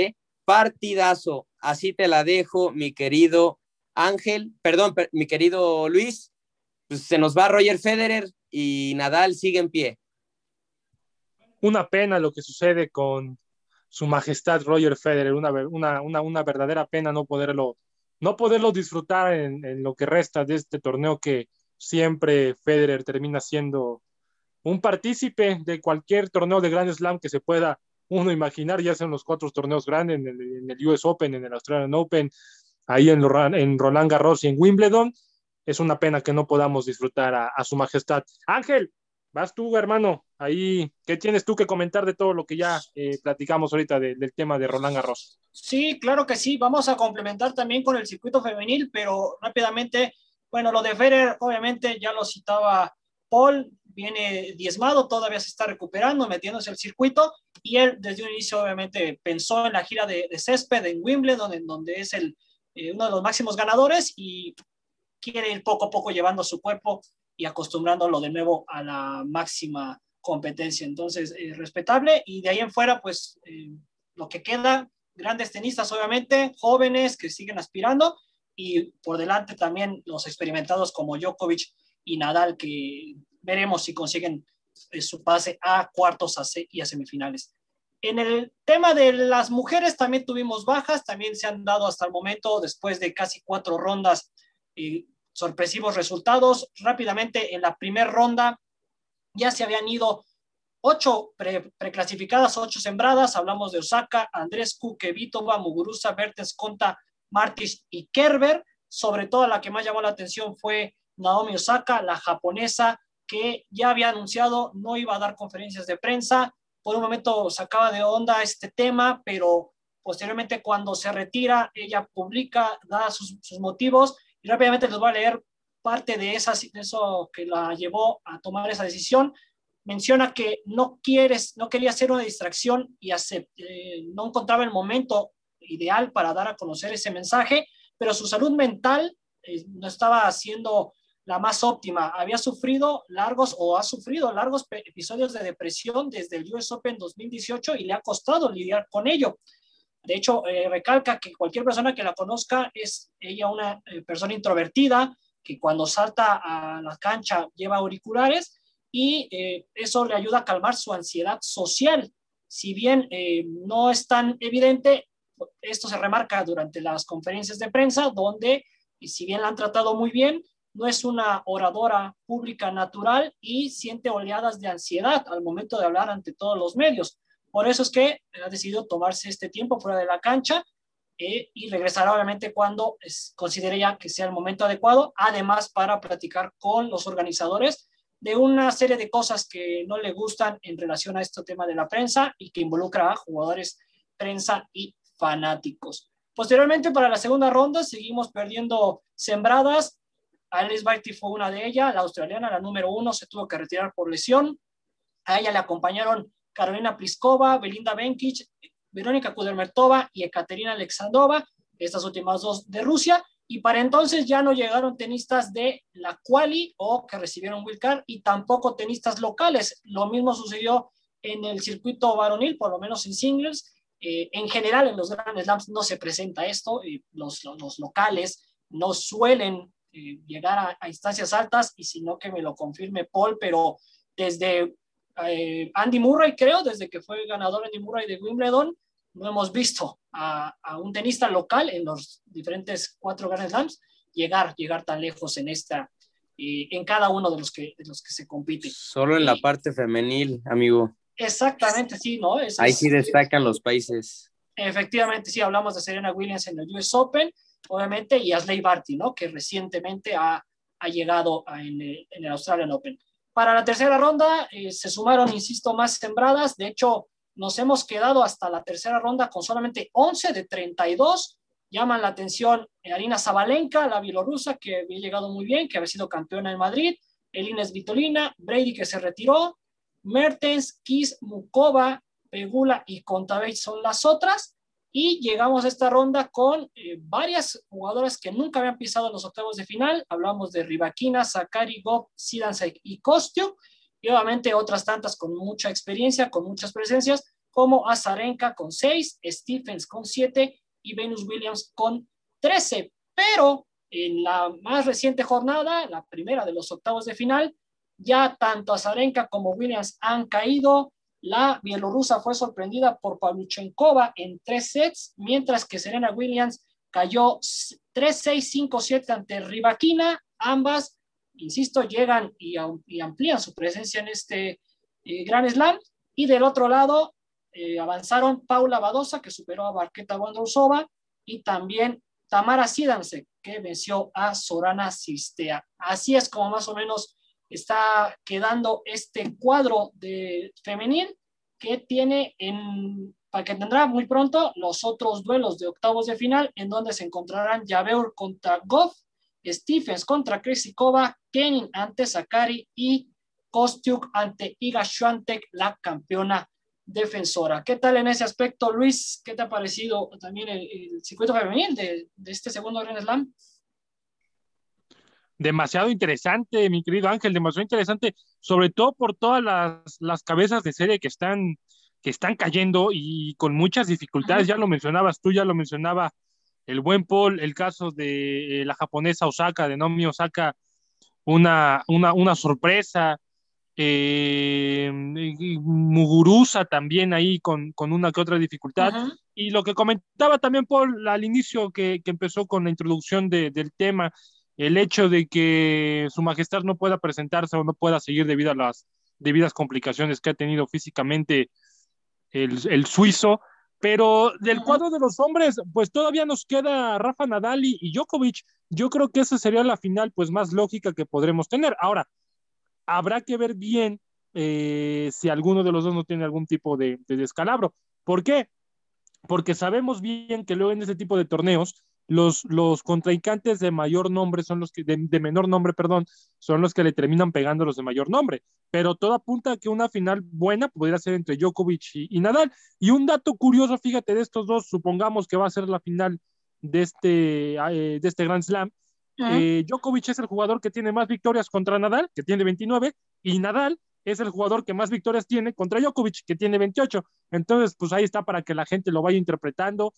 Partidazo, así te la dejo, mi querido Ángel, perdón, mi querido Luis. Pues se nos va Roger Federer y Nadal sigue en pie. Una pena lo que sucede con su majestad Roger Federer, una, una, una, verdadera pena no poderlo, no disfrutar en, lo que resta de este torneo que siempre Federer termina siendo un partícipe de cualquier torneo de Grand Slam que se pueda uno imaginar, ya sean los cuatro torneos grandes, en el, US Open, en el Australian Open, ahí en, en, Roland Garros y en Wimbledon. Es una pena que no podamos disfrutar a, su majestad. Ángel, vas tú, hermano. Ahí, ¿qué tienes tú que comentar de todo lo que ya eh, platicamos ahorita del tema de Roland Garros? Sí, claro que sí. Vamos a complementar también con el circuito femenil, pero rápidamente bueno, lo de Federer, obviamente, ya lo citaba Paul, viene diezmado, todavía se está recuperando, metiéndose el circuito, y él desde un inicio, obviamente, pensó en la gira de, césped en Wimbledon, en donde es el, eh, uno de los máximos ganadores, y quiere ir poco a poco llevando su cuerpo y acostumbrándolo de nuevo a la máxima competencia. Entonces, respetable, y de ahí en fuera, pues, eh, lo que queda, grandes tenistas, obviamente, jóvenes que siguen aspirando, y por delante también los experimentados como Djokovic y Nadal, que veremos si consiguen eh, su pase a cuartos y a semifinales. En el tema de las mujeres también tuvimos bajas, también se han dado hasta el momento, después de casi cuatro rondas, sorpresivos resultados. Rápidamente, en la primera ronda ya se habían ido ocho preclasificadas, ocho sembradas. Hablamos de Osaka, Andrés Kuke, Vitova, Muguruza, Bertes, Conta, Martis y Kerber. Sobre todo la que más llamó la atención fue Naomi Osaka, la japonesa, que ya había anunciado no iba a dar conferencias de prensa. Por un momento sacaba de onda este tema, pero posteriormente cuando se retira, ella publica, da sus, motivos y rápidamente les voy a leer parte de, esa, de eso que la llevó a tomar esa decisión. Menciona que no, quieres, no quería hacer una distracción y eh, no encontraba el momento ideal para dar a conocer ese mensaje, pero su salud mental eh, no estaba siendo la más óptima. Había sufrido largos o ha sufrido largos episodios de depresión desde el US Open 2018 y le ha costado lidiar con ello. De hecho, eh, recalca que cualquier persona que la conozca es ella una persona introvertida, que cuando salta a la cancha lleva auriculares y eh, eso le ayuda a calmar su ansiedad social. Si bien eh, no es tan evidente, esto se remarca durante las conferencias de prensa, donde, si bien la han tratado muy bien, no es una oradora pública natural y siente oleadas de ansiedad al momento de hablar ante todos los medios. Por eso es que ha decidido tomarse este tiempo fuera de la cancha eh, y regresará obviamente cuando considere ya que sea el momento adecuado, además para platicar con los organizadores de una serie de cosas que no le gustan en relación a este tema de la prensa y que involucra a jugadores, prensa y fanáticos. Posteriormente, para la segunda ronda, seguimos perdiendo sembradas. Alice Barty fue una de ellas, la australiana, la número uno, se tuvo que retirar por lesión. A ella le acompañaron Carolina Pliskova, Belinda Benkic, Verónica Kudermetova y Ekaterina Alexandrova, estas últimas dos de Rusia. Y para entonces ya no llegaron tenistas de la quali o que recibieron wildcard y tampoco tenistas locales. Lo mismo sucedió en el circuito varonil, por lo menos en singles. Eh, en general, en los Grand Slams no se presenta esto. y los, locales no suelen eh, llegar a, instancias altas y si no que me lo confirme Paul, pero desde eh, Andy Murray, creo, desde que fue ganador Andy Murray de Wimbledon, no hemos visto a, un tenista local en los diferentes cuatro Grand Slams llegar, llegar tan lejos en esta, eh, en cada uno de los que, de los que se compite. Solo en la parte femenil, amigo. Exactamente, sí, ¿no? Ahí sí destacan los países. Efectivamente, sí, hablamos de Serena Williams en el US Open, obviamente, y Asley Barty, ¿no? Que recientemente ha, llegado en, el, en, el, Australian Open. Para la tercera ronda eh, se sumaron, insisto, más sembradas. De hecho, nos hemos quedado hasta la tercera ronda con solamente 11 de 32. Llaman la atención Arina Zabalenka, la bielorrusa, que había llegado muy bien, que había sido campeona en Madrid, Elines Vitolina, Brady, que se retiró, Mertens, Kiss, Mukova, Pegula y Contaveit son las otras. Y llegamos a esta ronda con eh, varias jugadoras que nunca habían pisado los octavos de final. Hablamos de Ribakina, Sakari, Gob, Sidansek y Kostyo y obviamente otras tantas con mucha experiencia, con muchas presencias, como Azarenka con 6, Stephens con 7 y Venus Williams con 13. Pero en la más reciente jornada, la primera de los octavos de final, ya tanto Azarenka como Williams han caído. La bielorrusa fue sorprendida por Pavluchenkova en tres sets, mientras que Serena Williams cayó 3-6, 5-7 ante Ribakina, ambas insisto, llegan y, amplían su presencia en este eh, Gran Slam. Y del otro lado eh, avanzaron Paula Badosa, que superó a Barqueta Bondrousova, y también Tamara Sidanse, que venció a Sorana Sistea. Así es como más o menos está quedando este cuadro de femenil que tiene en, para que tendrá muy pronto los otros duelos de octavos de final, en donde se encontrarán Javeur contra Goff, Stephens contra Kresikova, Kenin ante Sakari y Kostiuk ante Iga Swiatek, la campeona defensora. ¿Qué tal en ese aspecto, Luis? ¿Qué te ha parecido también el, circuito femenil de, este segundo Grand Slam? Demasiado interesante, mi querido Ángel, demasiado interesante, sobre todo por todas las, cabezas de serie que están, que están cayendo y con muchas dificultades. Ya lo mencionabas tú, ya lo mencionaba el buen Paul, el caso de eh, la japonesa Osaka, de Nomi Osaka, una, una, una sorpresa. Eh, Muguruza también ahí con, con, una que otra dificultad. Y lo que comentaba también Paul al inicio que, que empezó con la introducción de, del tema, el hecho de que su majestad no pueda presentarse o no pueda seguir debido a las debidas complicaciones que ha tenido físicamente el, suizo. Pero del cuadro de los hombres, pues todavía nos queda Rafa Nadal y, Djokovic. Yo creo que esa sería la final pues más lógica que podremos tener. Ahora, habrá que ver bien eh, si alguno de los dos no tiene algún tipo de, de descalabro. ¿Por qué? Porque sabemos bien que luego en ese tipo de torneos los, los contrincantes de mayor nombre son los que, de, menor nombre, perdón, son los que le terminan pegando los de mayor nombre. Pero todo apunta a que una final buena podría ser entre Djokovic y, Nadal. Y un dato curioso, fíjate, de estos dos, supongamos que va a ser la final de este, eh, de este Grand Slam. Eh, Djokovic es el jugador que tiene más victorias contra Nadal, que tiene 29, y Nadal es el jugador que más victorias tiene contra Djokovic, que tiene 28. Entonces, pues ahí está para que la gente lo vaya interpretando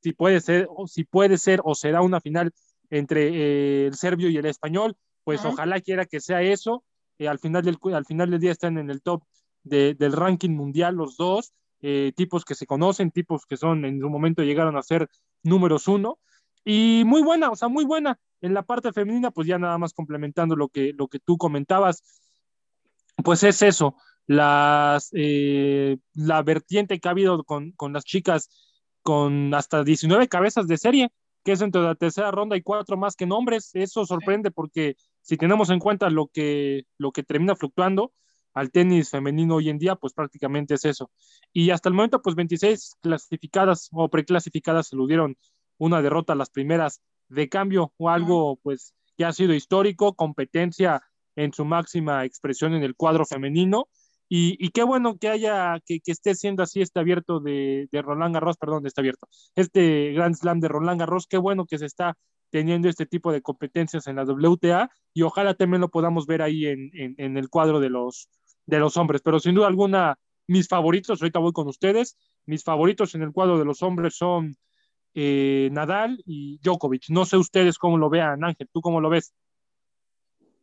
si puede ser, o si puede ser o será una final entre eh, el serbio y el español, pues ojalá quiera que sea eso. Eh, al, final del, al final del día están en el top del ranking mundial los dos, eh, tipos que se conocen, tipos que son en su momento llegaron a ser números uno. Y muy buena, o sea, muy buena. En la parte femenina, pues ya nada más complementando lo que, lo que tú comentabas, pues es eso, las, la vertiente que ha habido con, con las chicas con hasta 19 cabezas de serie, que es entre la tercera ronda y cuatro más que nombres. Eso sorprende porque si tenemos en cuenta lo que, lo que termina fluctuando al tenis femenino hoy en día, pues prácticamente es eso. Y hasta el momento, pues 26 clasificadas o preclasificadas eludieron una derrota las primeras de cambio o algo pues que ha sido histórico, competencia en su máxima expresión en el cuadro femenino y, qué bueno que haya, que, esté siendo así este abierto de, de, Roland Garros, perdón, de este abierto, este Grand Slam de Roland Garros, qué bueno que se está teniendo este tipo de competencias en la WTA y ojalá también lo podamos ver ahí en, en, el cuadro de los, de los hombres. Pero sin duda alguna, mis favoritos, ahorita voy con ustedes, mis favoritos en el cuadro de los hombres son eh, Nadal y Djokovic. No sé ustedes cómo lo vean, Ángel, ¿tú cómo lo ves?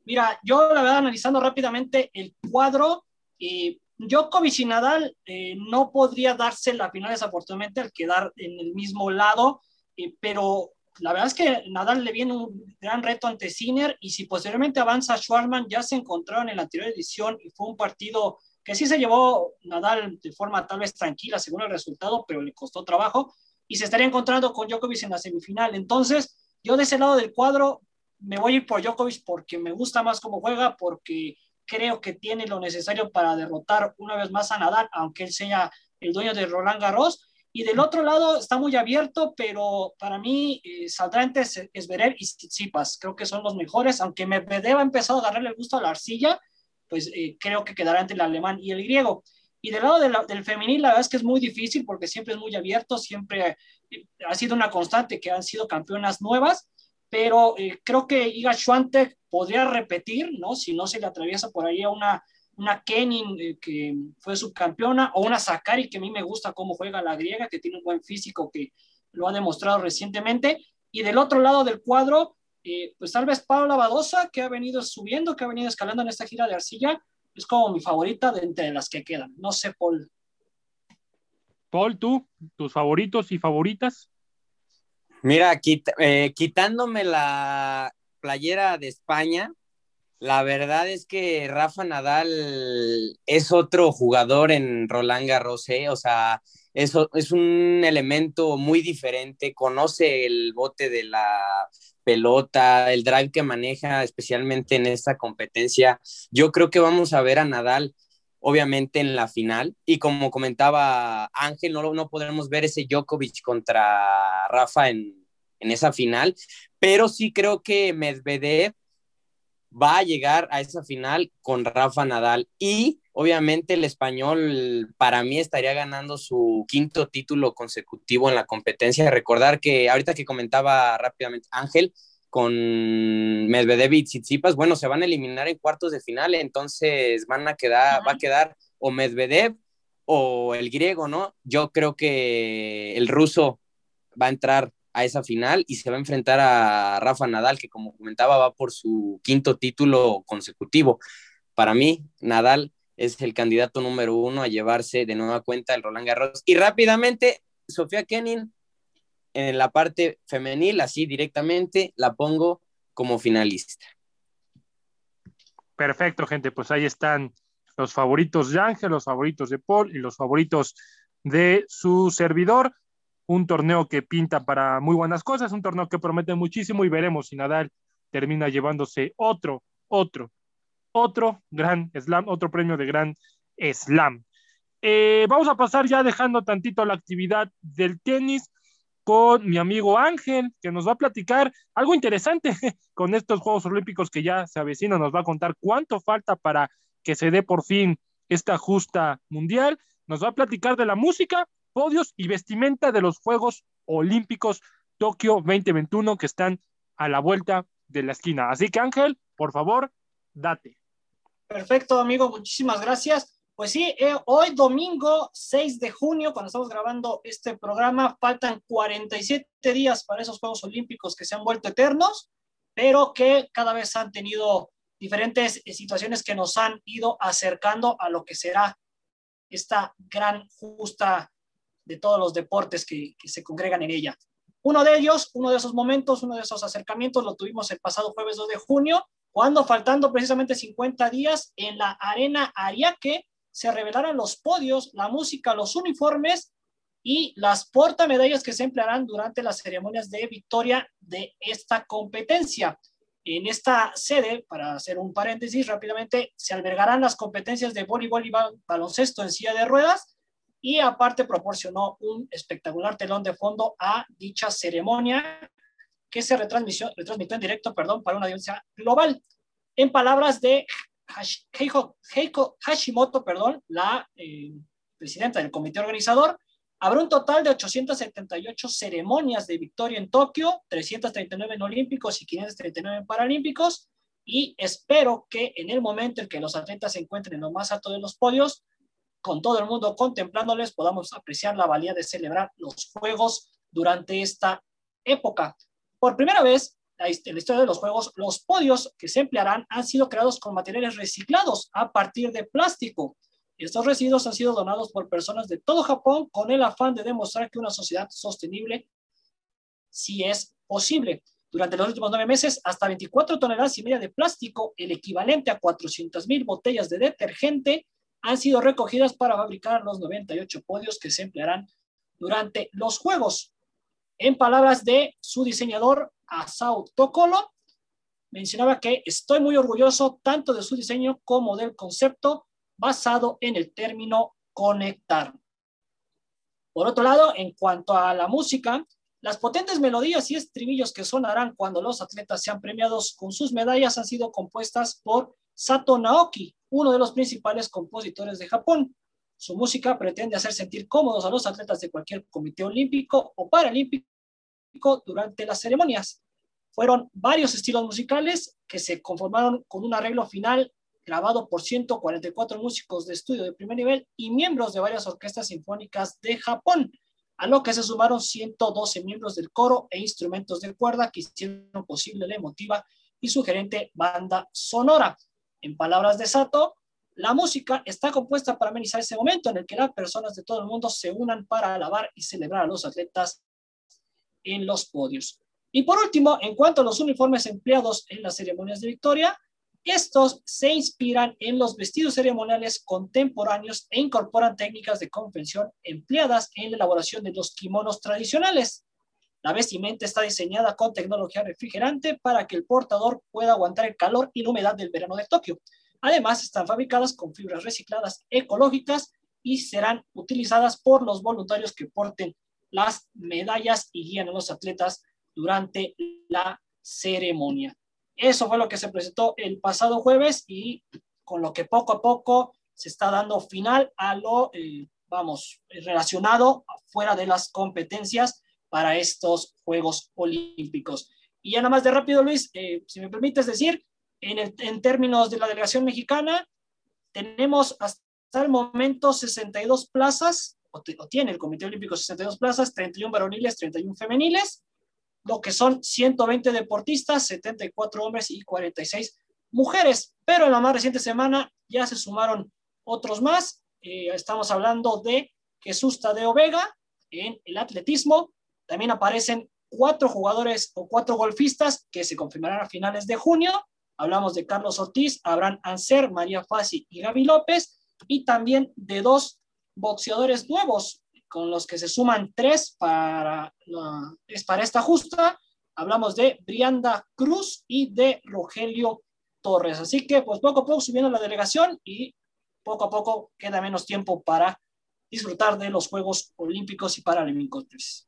Mira, yo la verdad analizando rápidamente el cuadro, y Djokovic y Nadal eh, no podría darse la final desafortunadamente al quedar en el mismo lado, eh, pero la verdad es que Nadal le viene un gran reto ante Sinner y si posteriormente avanza Schwarman, ya se encontraron en la anterior edición y fue un partido que sí se llevó Nadal de forma tal vez tranquila según el resultado, pero le costó trabajo y se estaría encontrando con Djokovic en la semifinal. Entonces, yo de ese lado del cuadro me voy a ir por Djokovic porque me gusta más cómo juega, porque creo que tiene lo necesario para derrotar una vez más a Nadal, aunque él sea el dueño de Roland Garros. Y del otro lado está muy abierto, pero para mí eh, saldrá entre Esberer y Tsitsipas. Creo que son los mejores, aunque Medvedev ha empezado a agarrarle el gusto a la arcilla, pues eh, creo que quedará entre el alemán y el griego. Y del lado del femenil, la verdad es que es muy difícil porque siempre es muy abierto, siempre eh, ha sido una constante que han sido campeonas nuevas pero eh, creo que Iga Schwantek podría repetir, ¿no? Si no se le atraviesa por ahí a una, una Kenin eh, que fue subcampeona o una Sakari que a mí me gusta cómo juega la griega, que tiene un buen físico que lo ha demostrado recientemente. Y del otro lado del cuadro, eh, pues tal vez Paula Badosa, que ha venido subiendo, que ha venido escalando en esta gira de arcilla, es como mi favorita de entre las que quedan. No sé, Paul. Paul, tú, tus favoritos y favoritas. Mira, eh, quitándome la playera de España, la verdad es que Rafa Nadal es otro jugador en Roland Garros, ¿eh? o sea, es un elemento muy diferente, conoce el bote de la pelota, el drive que maneja, especialmente en esta competencia. Yo creo que vamos a ver a Nadal obviamente en la final. Y como comentaba Ángel, no, no podremos ver ese Djokovic contra Rafa en, en esa final, pero sí creo que Medvedev va a llegar a esa final con Rafa Nadal y obviamente el español para mí estaría ganando su quinto título consecutivo en la competencia. Recordar que ahorita que comentaba rápidamente Ángel, con Medvedev y Tsitsipas, bueno, se van a eliminar en cuartos de final, entonces van a quedar, va a quedar o Medvedev o el griego, ¿no? Yo creo que el ruso va a entrar a esa final y se va a enfrentar a Rafa Nadal, que como comentaba va por su quinto título consecutivo. Para mí, Nadal es el candidato número uno a llevarse de nueva cuenta el Roland Garros. Y rápidamente, Sofía Kenin en la parte femenil, así directamente, la pongo como finalista. Perfecto, gente. Pues ahí están los favoritos de Ángel, los favoritos de Paul y los favoritos de su servidor. Un torneo que pinta para muy buenas cosas, un torneo que promete muchísimo y veremos si Nadal termina llevándose otro, otro, otro gran slam, otro premio de gran slam. Eh, vamos a pasar ya dejando tantito la actividad del tenis con mi amigo Ángel, que nos va a platicar algo interesante con estos Juegos Olímpicos que ya se avecina, nos va a contar cuánto falta para que se dé por fin esta justa mundial, nos va a platicar de la música, podios y vestimenta de los Juegos Olímpicos Tokio 2021 que están a la vuelta de la esquina. Así que Ángel, por favor, date. Perfecto, amigo, muchísimas gracias. Pues sí, eh, hoy domingo 6 de junio, cuando estamos grabando este programa, faltan 47 días para esos Juegos Olímpicos que se han vuelto eternos, pero que cada vez han tenido diferentes eh, situaciones que nos han ido acercando a lo que será esta gran justa de todos los deportes que, se congregan en ella. Uno de ellos, uno de esos momentos, uno de esos acercamientos lo tuvimos el pasado jueves 2 de junio, cuando faltando precisamente 50 días en la Arena Ariake, se revelaran los podios, la música, los uniformes y las portamedallas que se emplearán durante las ceremonias de victoria de esta competencia. En esta sede, para hacer un paréntesis rápidamente, se albergarán las competencias de voleibol y baloncesto en silla de ruedas y aparte proporcionó un espectacular telón de fondo a dicha ceremonia que se retransmitió, retransmitió en directo perdón, para una audiencia global. En palabras de Heiko, Hashimoto, perdón, la eh, presidenta del comité organizador, habrá un total de 878 ceremonias de victoria en Tokio, 339 en Olímpicos y 539 en Paralímpicos, y espero que en el momento en que los atletas se encuentren en lo más alto de los podios, con todo el mundo contemplándoles, podamos apreciar la valía de celebrar los Juegos durante esta época. Por primera vez, la, historia de los juegos, los podios que se emplearán han sido creados con materiales reciclados a partir de plástico. Estos residuos han sido donados por personas de todo Japón con el afán de demostrar que una sociedad sostenible sí es posible. Durante los últimos nueve meses, hasta 24 toneladas y media de plástico, el equivalente a 400 mil botellas de detergente, han sido recogidas para fabricar los 98 podios que se emplearán durante los Juegos. En palabras de su diseñador, Asao Tokolo, mencionaba que estoy muy orgulloso tanto de su diseño como del concepto basado en el término conectar. Por otro lado, en cuanto a la música, las potentes melodías y estribillos que sonarán cuando los atletas sean premiados con sus medallas han sido compuestas por Sato Naoki, uno de los principales compositores de Japón. Su música pretende hacer sentir cómodos a los atletas de cualquier comité olímpico o paralímpico durante las ceremonias. Fueron varios estilos musicales que se conformaron con un arreglo final grabado por 144 músicos de estudio de primer nivel y miembros de varias orquestas sinfónicas de Japón, a lo que se sumaron 112 miembros del coro e instrumentos de cuerda que hicieron posible la emotiva y sugerente banda sonora. En palabras de Sato, la música está compuesta para amenizar ese momento en el que las personas de todo el mundo se unan para alabar y celebrar a los atletas en los podios. Y por último, en cuanto a los uniformes empleados en las ceremonias de victoria, estos se inspiran en los vestidos ceremoniales contemporáneos e incorporan técnicas de confección empleadas en la elaboración de los kimonos tradicionales. La vestimenta está diseñada con tecnología refrigerante para que el portador pueda aguantar el calor y la humedad del verano de Tokio. Además, están fabricadas con fibras recicladas ecológicas y serán utilizadas por los voluntarios que porten las medallas y guían a los atletas durante la ceremonia. Eso fue lo que se presentó el pasado jueves y con lo que poco a poco se está dando final a lo, eh, vamos, relacionado fuera de las competencias para estos Juegos Olímpicos. Y ya nada más de rápido, Luis, eh, si me permites decir, en, en términos de la delegación mexicana, tenemos hasta el momento 62 plazas o, tiene el Comité Olímpico 62 plazas, 31 varoniles, 31 femeniles, lo que son 120 deportistas, 74 hombres y 46 mujeres. Pero en la más reciente semana ya se sumaron otros más. Eh, estamos hablando de Jesús Tadeo Vega en el atletismo. También aparecen cuatro jugadores o cuatro golfistas que se confirmarán a finales de junio. Hablamos de Carlos Ortiz, Abraham Anser, María Fasi y Gaby López, y también de dos boxeadores nuevos, con los que se suman tres para, es para esta justa. Hablamos de Brianda Cruz y de Rogelio Torres. Así que, pues poco a poco subiendo la delegación y poco a poco queda menos tiempo para disfrutar de los Juegos Olímpicos y Paralímpicos.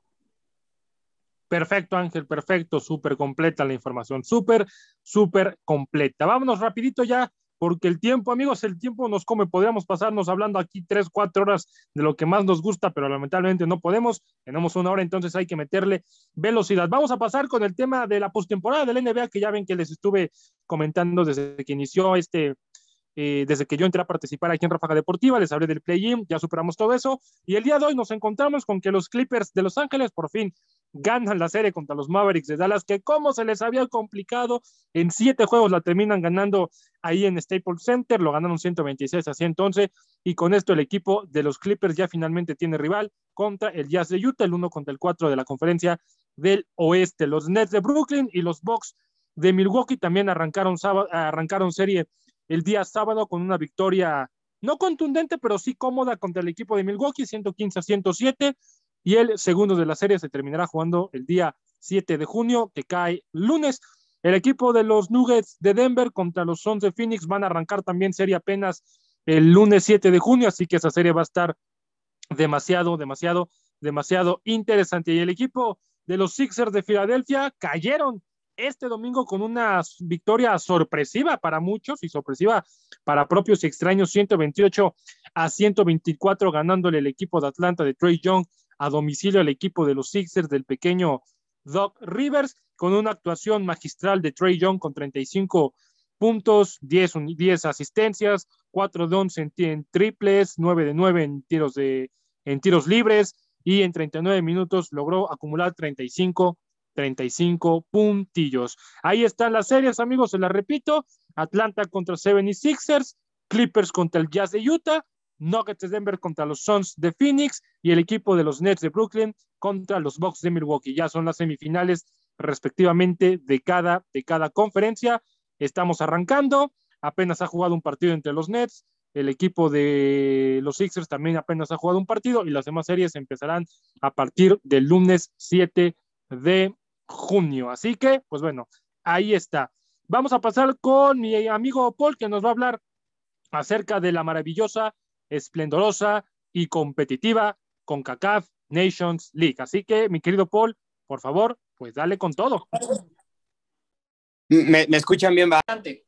Perfecto, Ángel, perfecto, súper completa la información, súper, súper completa. Vámonos rapidito ya, porque el tiempo, amigos, el tiempo nos come. Podríamos pasarnos hablando aquí tres, cuatro horas de lo que más nos gusta, pero lamentablemente no podemos. Tenemos una hora, entonces hay que meterle velocidad. Vamos a pasar con el tema de la postemporada del NBA, que ya ven que les estuve comentando desde que inició este, eh, desde que yo entré a participar aquí en Ráfaga Deportiva, les hablé del play-in, ya superamos todo eso, y el día de hoy nos encontramos con que los Clippers de Los Ángeles por fin ganan la serie contra los Mavericks de Dallas, que como se les había complicado, en siete juegos la terminan ganando ahí en Staples Center, lo ganaron 126 a 111, y con esto el equipo de los Clippers ya finalmente tiene rival contra el Jazz de Utah, el uno contra el cuatro de la conferencia del oeste. Los Nets de Brooklyn y los Bucks de Milwaukee también arrancaron, arrancaron serie el día sábado con una victoria no contundente, pero sí cómoda contra el equipo de Milwaukee, 115 a 107, y el segundo de la serie se terminará jugando el día 7 de junio, que cae lunes. El equipo de los Nuggets de Denver contra los Suns de Phoenix van a arrancar también serie apenas el lunes 7 de junio, así que esa serie va a estar demasiado, demasiado, demasiado interesante. Y el equipo de los Sixers de Filadelfia cayeron este domingo con una victoria sorpresiva para muchos y sorpresiva para propios y extraños, 128 a 124, ganándole el equipo de Atlanta de Trey Young a domicilio al equipo de los Sixers del pequeño Doc Rivers, con una actuación magistral de Trey Young con 35 puntos, 10, 10 asistencias, 4 de 11 en, triples, 9 de 9 en tiros, de, en tiros libres y en 39 minutos logró acumular 35 35 puntillos. Ahí están las series, amigos, se las repito. Atlanta contra 76ers, Clippers contra el Jazz de Utah, Nuggets de Denver contra los Suns de Phoenix y el equipo de los Nets de Brooklyn contra los Bucks de Milwaukee. Ya son las semifinales respectivamente de cada, de cada conferencia. Estamos arrancando, apenas ha jugado un partido entre los Nets, el equipo de los Sixers también apenas ha jugado un partido y las demás series empezarán a partir del lunes 7 de junio. Así que, pues bueno, ahí está. Vamos a pasar con mi amigo Paul, que nos va a hablar acerca de la maravillosa, esplendorosa y competitiva CONCACAF Nations League. Así que, mi querido Paul, por favor, pues dale con todo. ¿Me, escuchan bien? Bastante.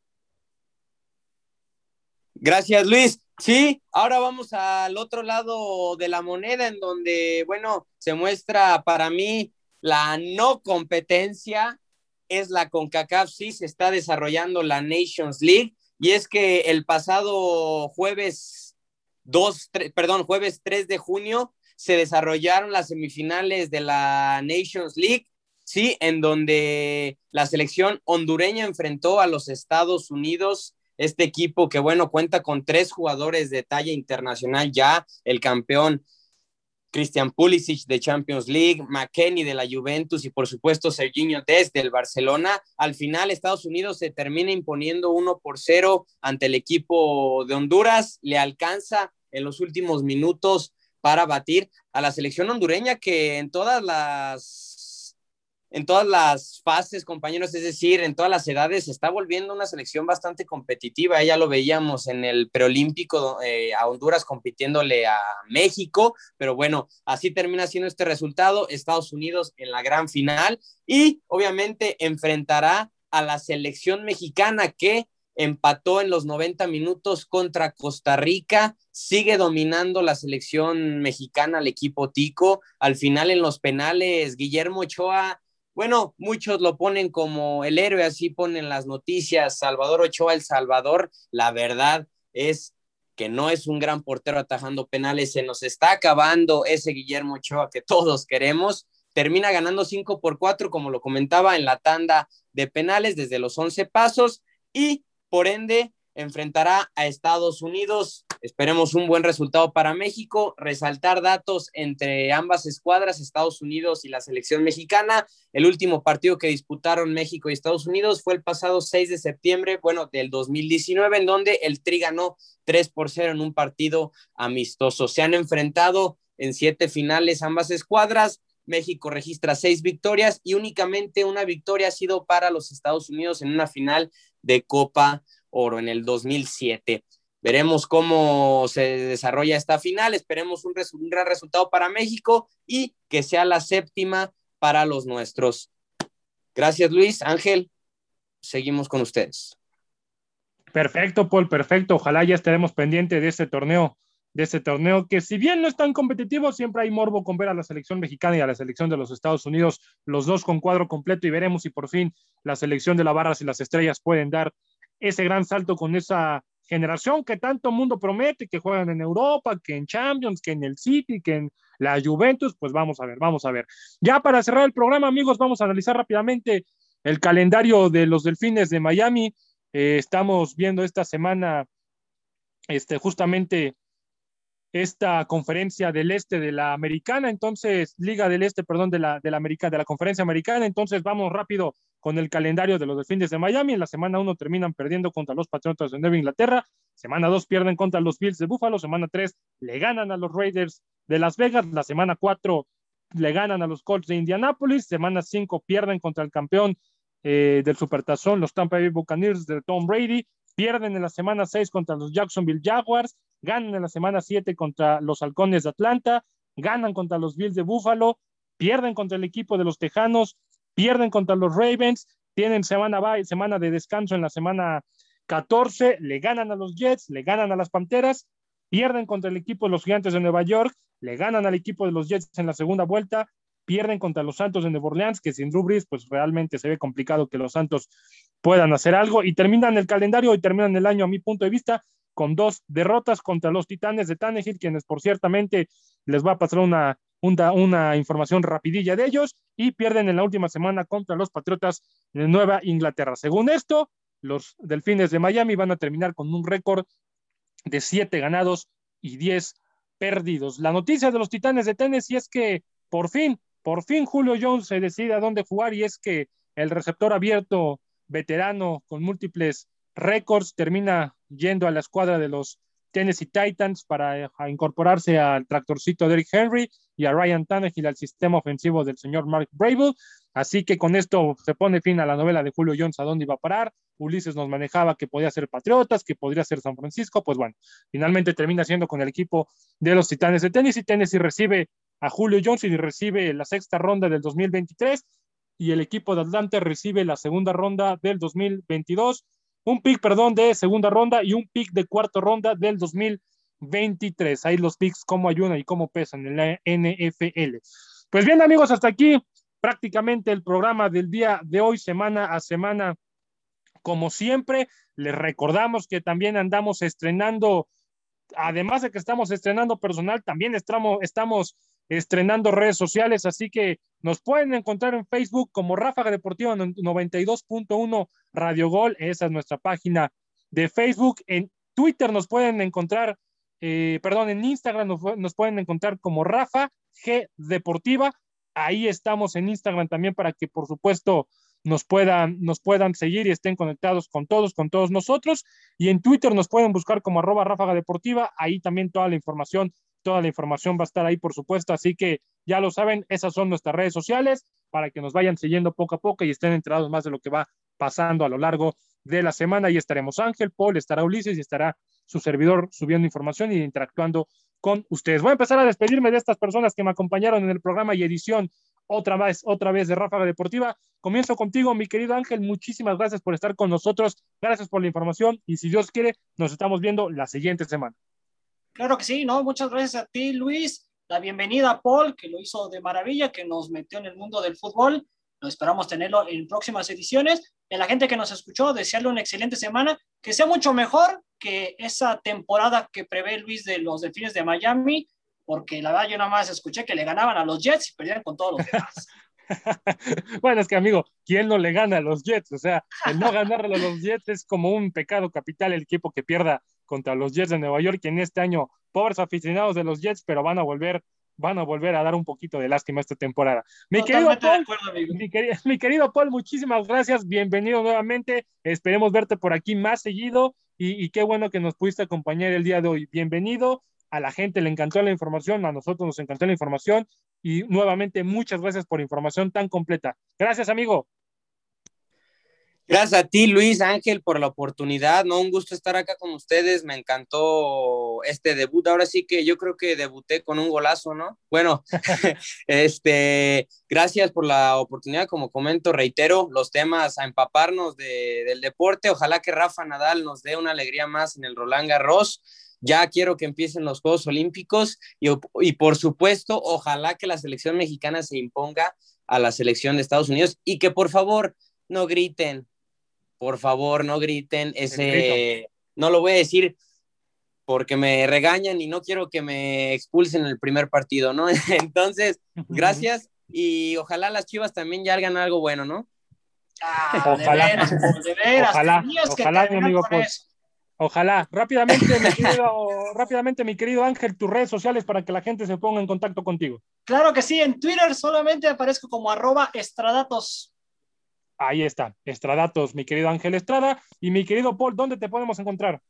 Gracias, Luis. Sí, ahora vamos al otro lado de la moneda, en donde, bueno, se muestra para mí la no competencia es la CONCACAF, sí se está desarrollando la Nations League y es que el pasado jueves 2, perdón, jueves 3 de junio se desarrollaron las semifinales de la Nations League, sí, en donde la selección hondureña enfrentó a los Estados Unidos este equipo que, bueno, cuenta con tres jugadores de talla internacional ya, el campeón Christian Pulisic de Champions League, McKenny de la Juventus y por supuesto Serginho Dest del Barcelona. Al final Estados Unidos se termina imponiendo 1 por 0 ante el equipo de Honduras, le alcanza en los últimos minutos para batir a la selección hondureña que en todas las en todas las fases, compañeros, es decir, en todas las edades, se está volviendo una selección bastante competitiva. Ya lo veíamos en el preolímpico eh, a Honduras compitiéndole a México, pero bueno, así termina siendo este resultado. Estados Unidos en la gran final y obviamente enfrentará a la selección mexicana que empató en los 90 minutos contra Costa Rica, sigue dominando la selección mexicana, el equipo Tico. Al final en los penales, Guillermo Ochoa bueno, muchos lo ponen como el héroe, así ponen las noticias, Salvador Ochoa, el Salvador, la verdad es que no es un gran portero atajando penales, se nos está acabando ese Guillermo Ochoa que todos queremos, termina ganando 5 por 4, como lo comentaba, en la tanda de penales desde los 11 pasos y por ende enfrentará a Estados Unidos Esperemos un buen resultado para México. Resaltar datos entre ambas escuadras, Estados Unidos y la selección mexicana. El último partido que disputaron México y Estados Unidos fue el pasado 6 de septiembre, bueno, del 2019, en donde el Tri ganó 3 por 0 en un partido amistoso. Se han enfrentado en siete finales ambas escuadras. México registra seis victorias y únicamente una victoria ha sido para los Estados Unidos en una final de Copa Oro en el 2007. Veremos cómo se desarrolla esta final, esperemos un, gran resultado para México y que sea la séptima para los nuestros. Gracias Luis, Ángel, seguimos con ustedes. Perfecto, Paul, perfecto. Ojalá ya estaremos pendientes de este torneo, de este torneo que si bien no es tan competitivo, siempre hay morbo con ver a la selección mexicana y a la selección de los Estados Unidos, los dos con cuadro completo y veremos si por fin la selección de la Barras y las Estrellas pueden dar ese gran salto con esa generación que tanto mundo promete, que juegan en Europa, que en Champions, que en el City, que en la Juventus, pues vamos a ver, vamos a ver. Ya para cerrar el programa, amigos, vamos a analizar rápidamente el calendario de los Delfines de Miami. Eh, estamos viendo esta semana, este, justamente esta conferencia del este de la americana, entonces, Liga del Este, perdón, de la, de la, de la conferencia americana, entonces vamos rápido con el calendario de los Delfines de Miami, en la semana 1 terminan perdiendo contra los Patriotas de Nueva Inglaterra, semana 2 pierden contra los Bills de Buffalo, semana 3 le ganan a los Raiders de Las Vegas, la semana 4 le ganan a los Colts de Indianapolis, semana 5 pierden contra el campeón eh, del Supertazón, los Tampa Bay Buccaneers de Tom Brady, pierden en la semana 6 contra los Jacksonville Jaguars, ganan en la semana 7 contra los Halcones de Atlanta, ganan contra los Bills de Buffalo, pierden contra el equipo de los Tejanos, pierden contra los Ravens, tienen semana, semana de descanso en la semana 14, le ganan a los Jets, le ganan a las Panteras, pierden contra el equipo de los Gigantes de Nueva York, le ganan al equipo de los Jets en la segunda vuelta, pierden contra los Santos de Nueva Orleans, que sin Drew pues realmente se ve complicado que los Santos puedan hacer algo, y terminan el calendario y terminan el año, a mi punto de vista, con dos derrotas contra los Titanes de Tannehill, quienes por ciertamente les va a pasar una, una, una, información rapidilla de ellos, y pierden en la última semana contra los Patriotas de Nueva Inglaterra. Según esto, los Delfines de Miami van a terminar con un récord de siete ganados y diez perdidos. La noticia de los Titanes de Tennessee es que por fin, por fin Julio Jones se decide a dónde jugar y es que el receptor abierto veterano con múltiples récords termina yendo a la escuadra de los Tennessee Titans para eh, incorporarse al tractorcito de Eric Henry y a Ryan Tannehill al sistema ofensivo del señor Mark Brable. Así que con esto se pone fin a la novela de Julio Jones a dónde iba a parar. Ulises nos manejaba que podía ser Patriotas, que podría ser San Francisco. Pues bueno, finalmente termina siendo con el equipo de los Titanes de Tennessee. Tennessee recibe a Julio Jones y recibe la sexta ronda del 2023 y el equipo de Atlanta recibe la segunda ronda del 2022 un pick, perdón, de segunda ronda y un pick de cuarta ronda del 2023. Ahí los picks, cómo ayudan y cómo pesan en la NFL. Pues bien, amigos, hasta aquí prácticamente el programa del día de hoy, semana a semana. Como siempre, les recordamos que también andamos estrenando, además de que estamos estrenando personal, también estamos, estamos estrenando redes sociales, así que nos pueden encontrar en Facebook como Ráfaga Deportiva 92.1 Radio Gol, esa es nuestra página de Facebook. En Twitter nos pueden encontrar, eh, perdón, en Instagram nos, pueden encontrar como Rafa G Deportiva. Ahí estamos en Instagram también para que, por supuesto, nos puedan, nos puedan seguir y estén conectados con todos, con todos nosotros. Y en Twitter nos pueden buscar como arroba Ráfaga Deportiva. Ahí también toda la información Toda la información va a estar ahí, por supuesto. Así que ya lo saben, esas son nuestras redes sociales para que nos vayan siguiendo poco a poco y estén enterados más de lo que va pasando a lo largo de la semana. Y estaremos Ángel, Paul, estará Ulises y estará su servidor subiendo información y interactuando con ustedes. Voy a empezar a despedirme de estas personas que me acompañaron en el programa y edición otra vez, otra vez de Ráfaga Deportiva. Comienzo contigo, mi querido Ángel. Muchísimas gracias por estar con nosotros. Gracias por la información y si Dios quiere, nos estamos viendo la siguiente semana. Claro que sí, ¿no? Muchas gracias a ti, Luis. La bienvenida a Paul, que lo hizo de maravilla, que nos metió en el mundo del fútbol. Lo esperamos tenerlo en próximas ediciones. Y a la gente que nos escuchó, desearle una excelente semana, que sea mucho mejor que esa temporada que prevé Luis de los Delfines de Miami, porque la verdad yo nada más escuché que le ganaban a los Jets y perdían con todos los demás. bueno, es que amigo, ¿quién no le gana a los Jets? O sea, el no ganarle a los Jets es como un pecado capital el equipo que pierda contra los Jets de Nueva York, que en este año, pobres aficionados de los Jets, pero van a volver van a volver a dar un poquito de lástima esta temporada. Mi querido, Paul, mi, querido Paul, muchísimas gracias, bienvenido nuevamente, esperemos verte por aquí más seguido y, y, qué bueno que nos pudiste acompañar el día de hoy. Bienvenido, a la gente le encantó la información, a nosotros nos encantó la información y nuevamente muchas gracias por información tan completa. Gracias, amigo. Gracias a ti, Luis Ángel, por la oportunidad. No, un gusto estar acá con ustedes. Me encantó este debut. Ahora sí que yo creo que debuté con un golazo, ¿no? Bueno, este, gracias por la oportunidad. Como comento, reitero los temas a empaparnos del deporte. Ojalá que Rafa Nadal nos dé una alegría más en el Roland Garros. Ya quiero que empiecen los Juegos Olímpicos y, y por supuesto, ojalá que la selección mexicana se imponga a la selección de Estados Unidos y que por favor no griten, por favor, no griten ese, no lo voy a decir porque me regañan y no quiero que me expulsen en el primer partido, ¿no? Entonces, gracias y ojalá las Chivas también ya hagan algo bueno, ¿no? Ah, ojalá, ojalá, ojalá, mi amigo, pues, ojalá. Rápidamente, mi querido, rápidamente, mi querido Ángel, tus redes sociales para que la gente se ponga en contacto contigo. Claro que sí, en Twitter solamente aparezco como arroba estradatos. Ahí está, Estradatos, mi querido Ángel Estrada. Y mi querido Paul, ¿dónde te podemos encontrar?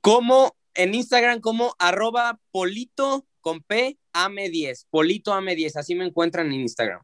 Como en Instagram, como arroba polito con P, AME10, polito AME10, así me encuentran en Instagram.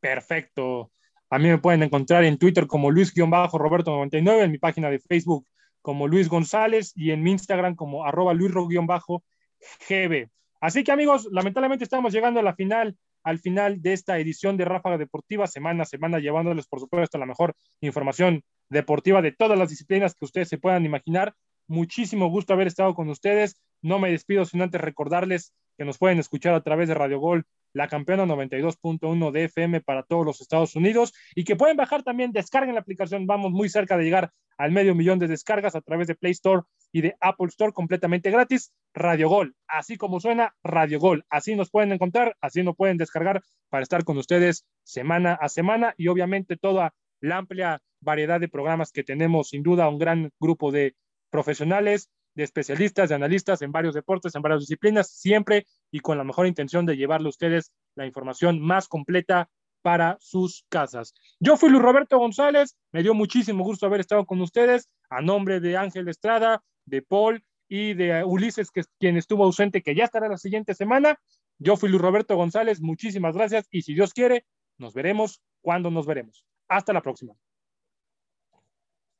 Perfecto. A mí me pueden encontrar en Twitter como Luis-Roberto99, en mi página de Facebook como Luis González y en mi Instagram como arroba Luisro-GB. Así que amigos, lamentablemente estamos llegando a la final al final de esta edición de Ráfaga Deportiva, semana a semana, llevándoles, por supuesto, la mejor información deportiva de todas las disciplinas que ustedes se puedan imaginar. Muchísimo gusto haber estado con ustedes. No me despido sin antes recordarles que nos pueden escuchar a través de Radio Gol, la campeona 92.1 de FM para todos los Estados Unidos y que pueden bajar también, descarguen la aplicación. Vamos muy cerca de llegar al medio millón de descargas a través de Play Store y de Apple Store completamente gratis. Radio Gol, así como suena Radio Gol. Así nos pueden encontrar, así nos pueden descargar para estar con ustedes semana a semana y obviamente toda la amplia variedad de programas que tenemos, sin duda un gran grupo de profesionales, de especialistas, de analistas en varios deportes, en varias disciplinas, siempre y con la mejor intención de llevarle a ustedes la información más completa para sus casas. Yo fui Luis Roberto González, me dio muchísimo gusto haber estado con ustedes, a nombre de Ángel Estrada, de Paul y de Ulises, que quien estuvo ausente, que ya estará la siguiente semana. Yo fui Luis Roberto González, muchísimas gracias y si Dios quiere, nos veremos cuando nos veremos. Hasta la próxima.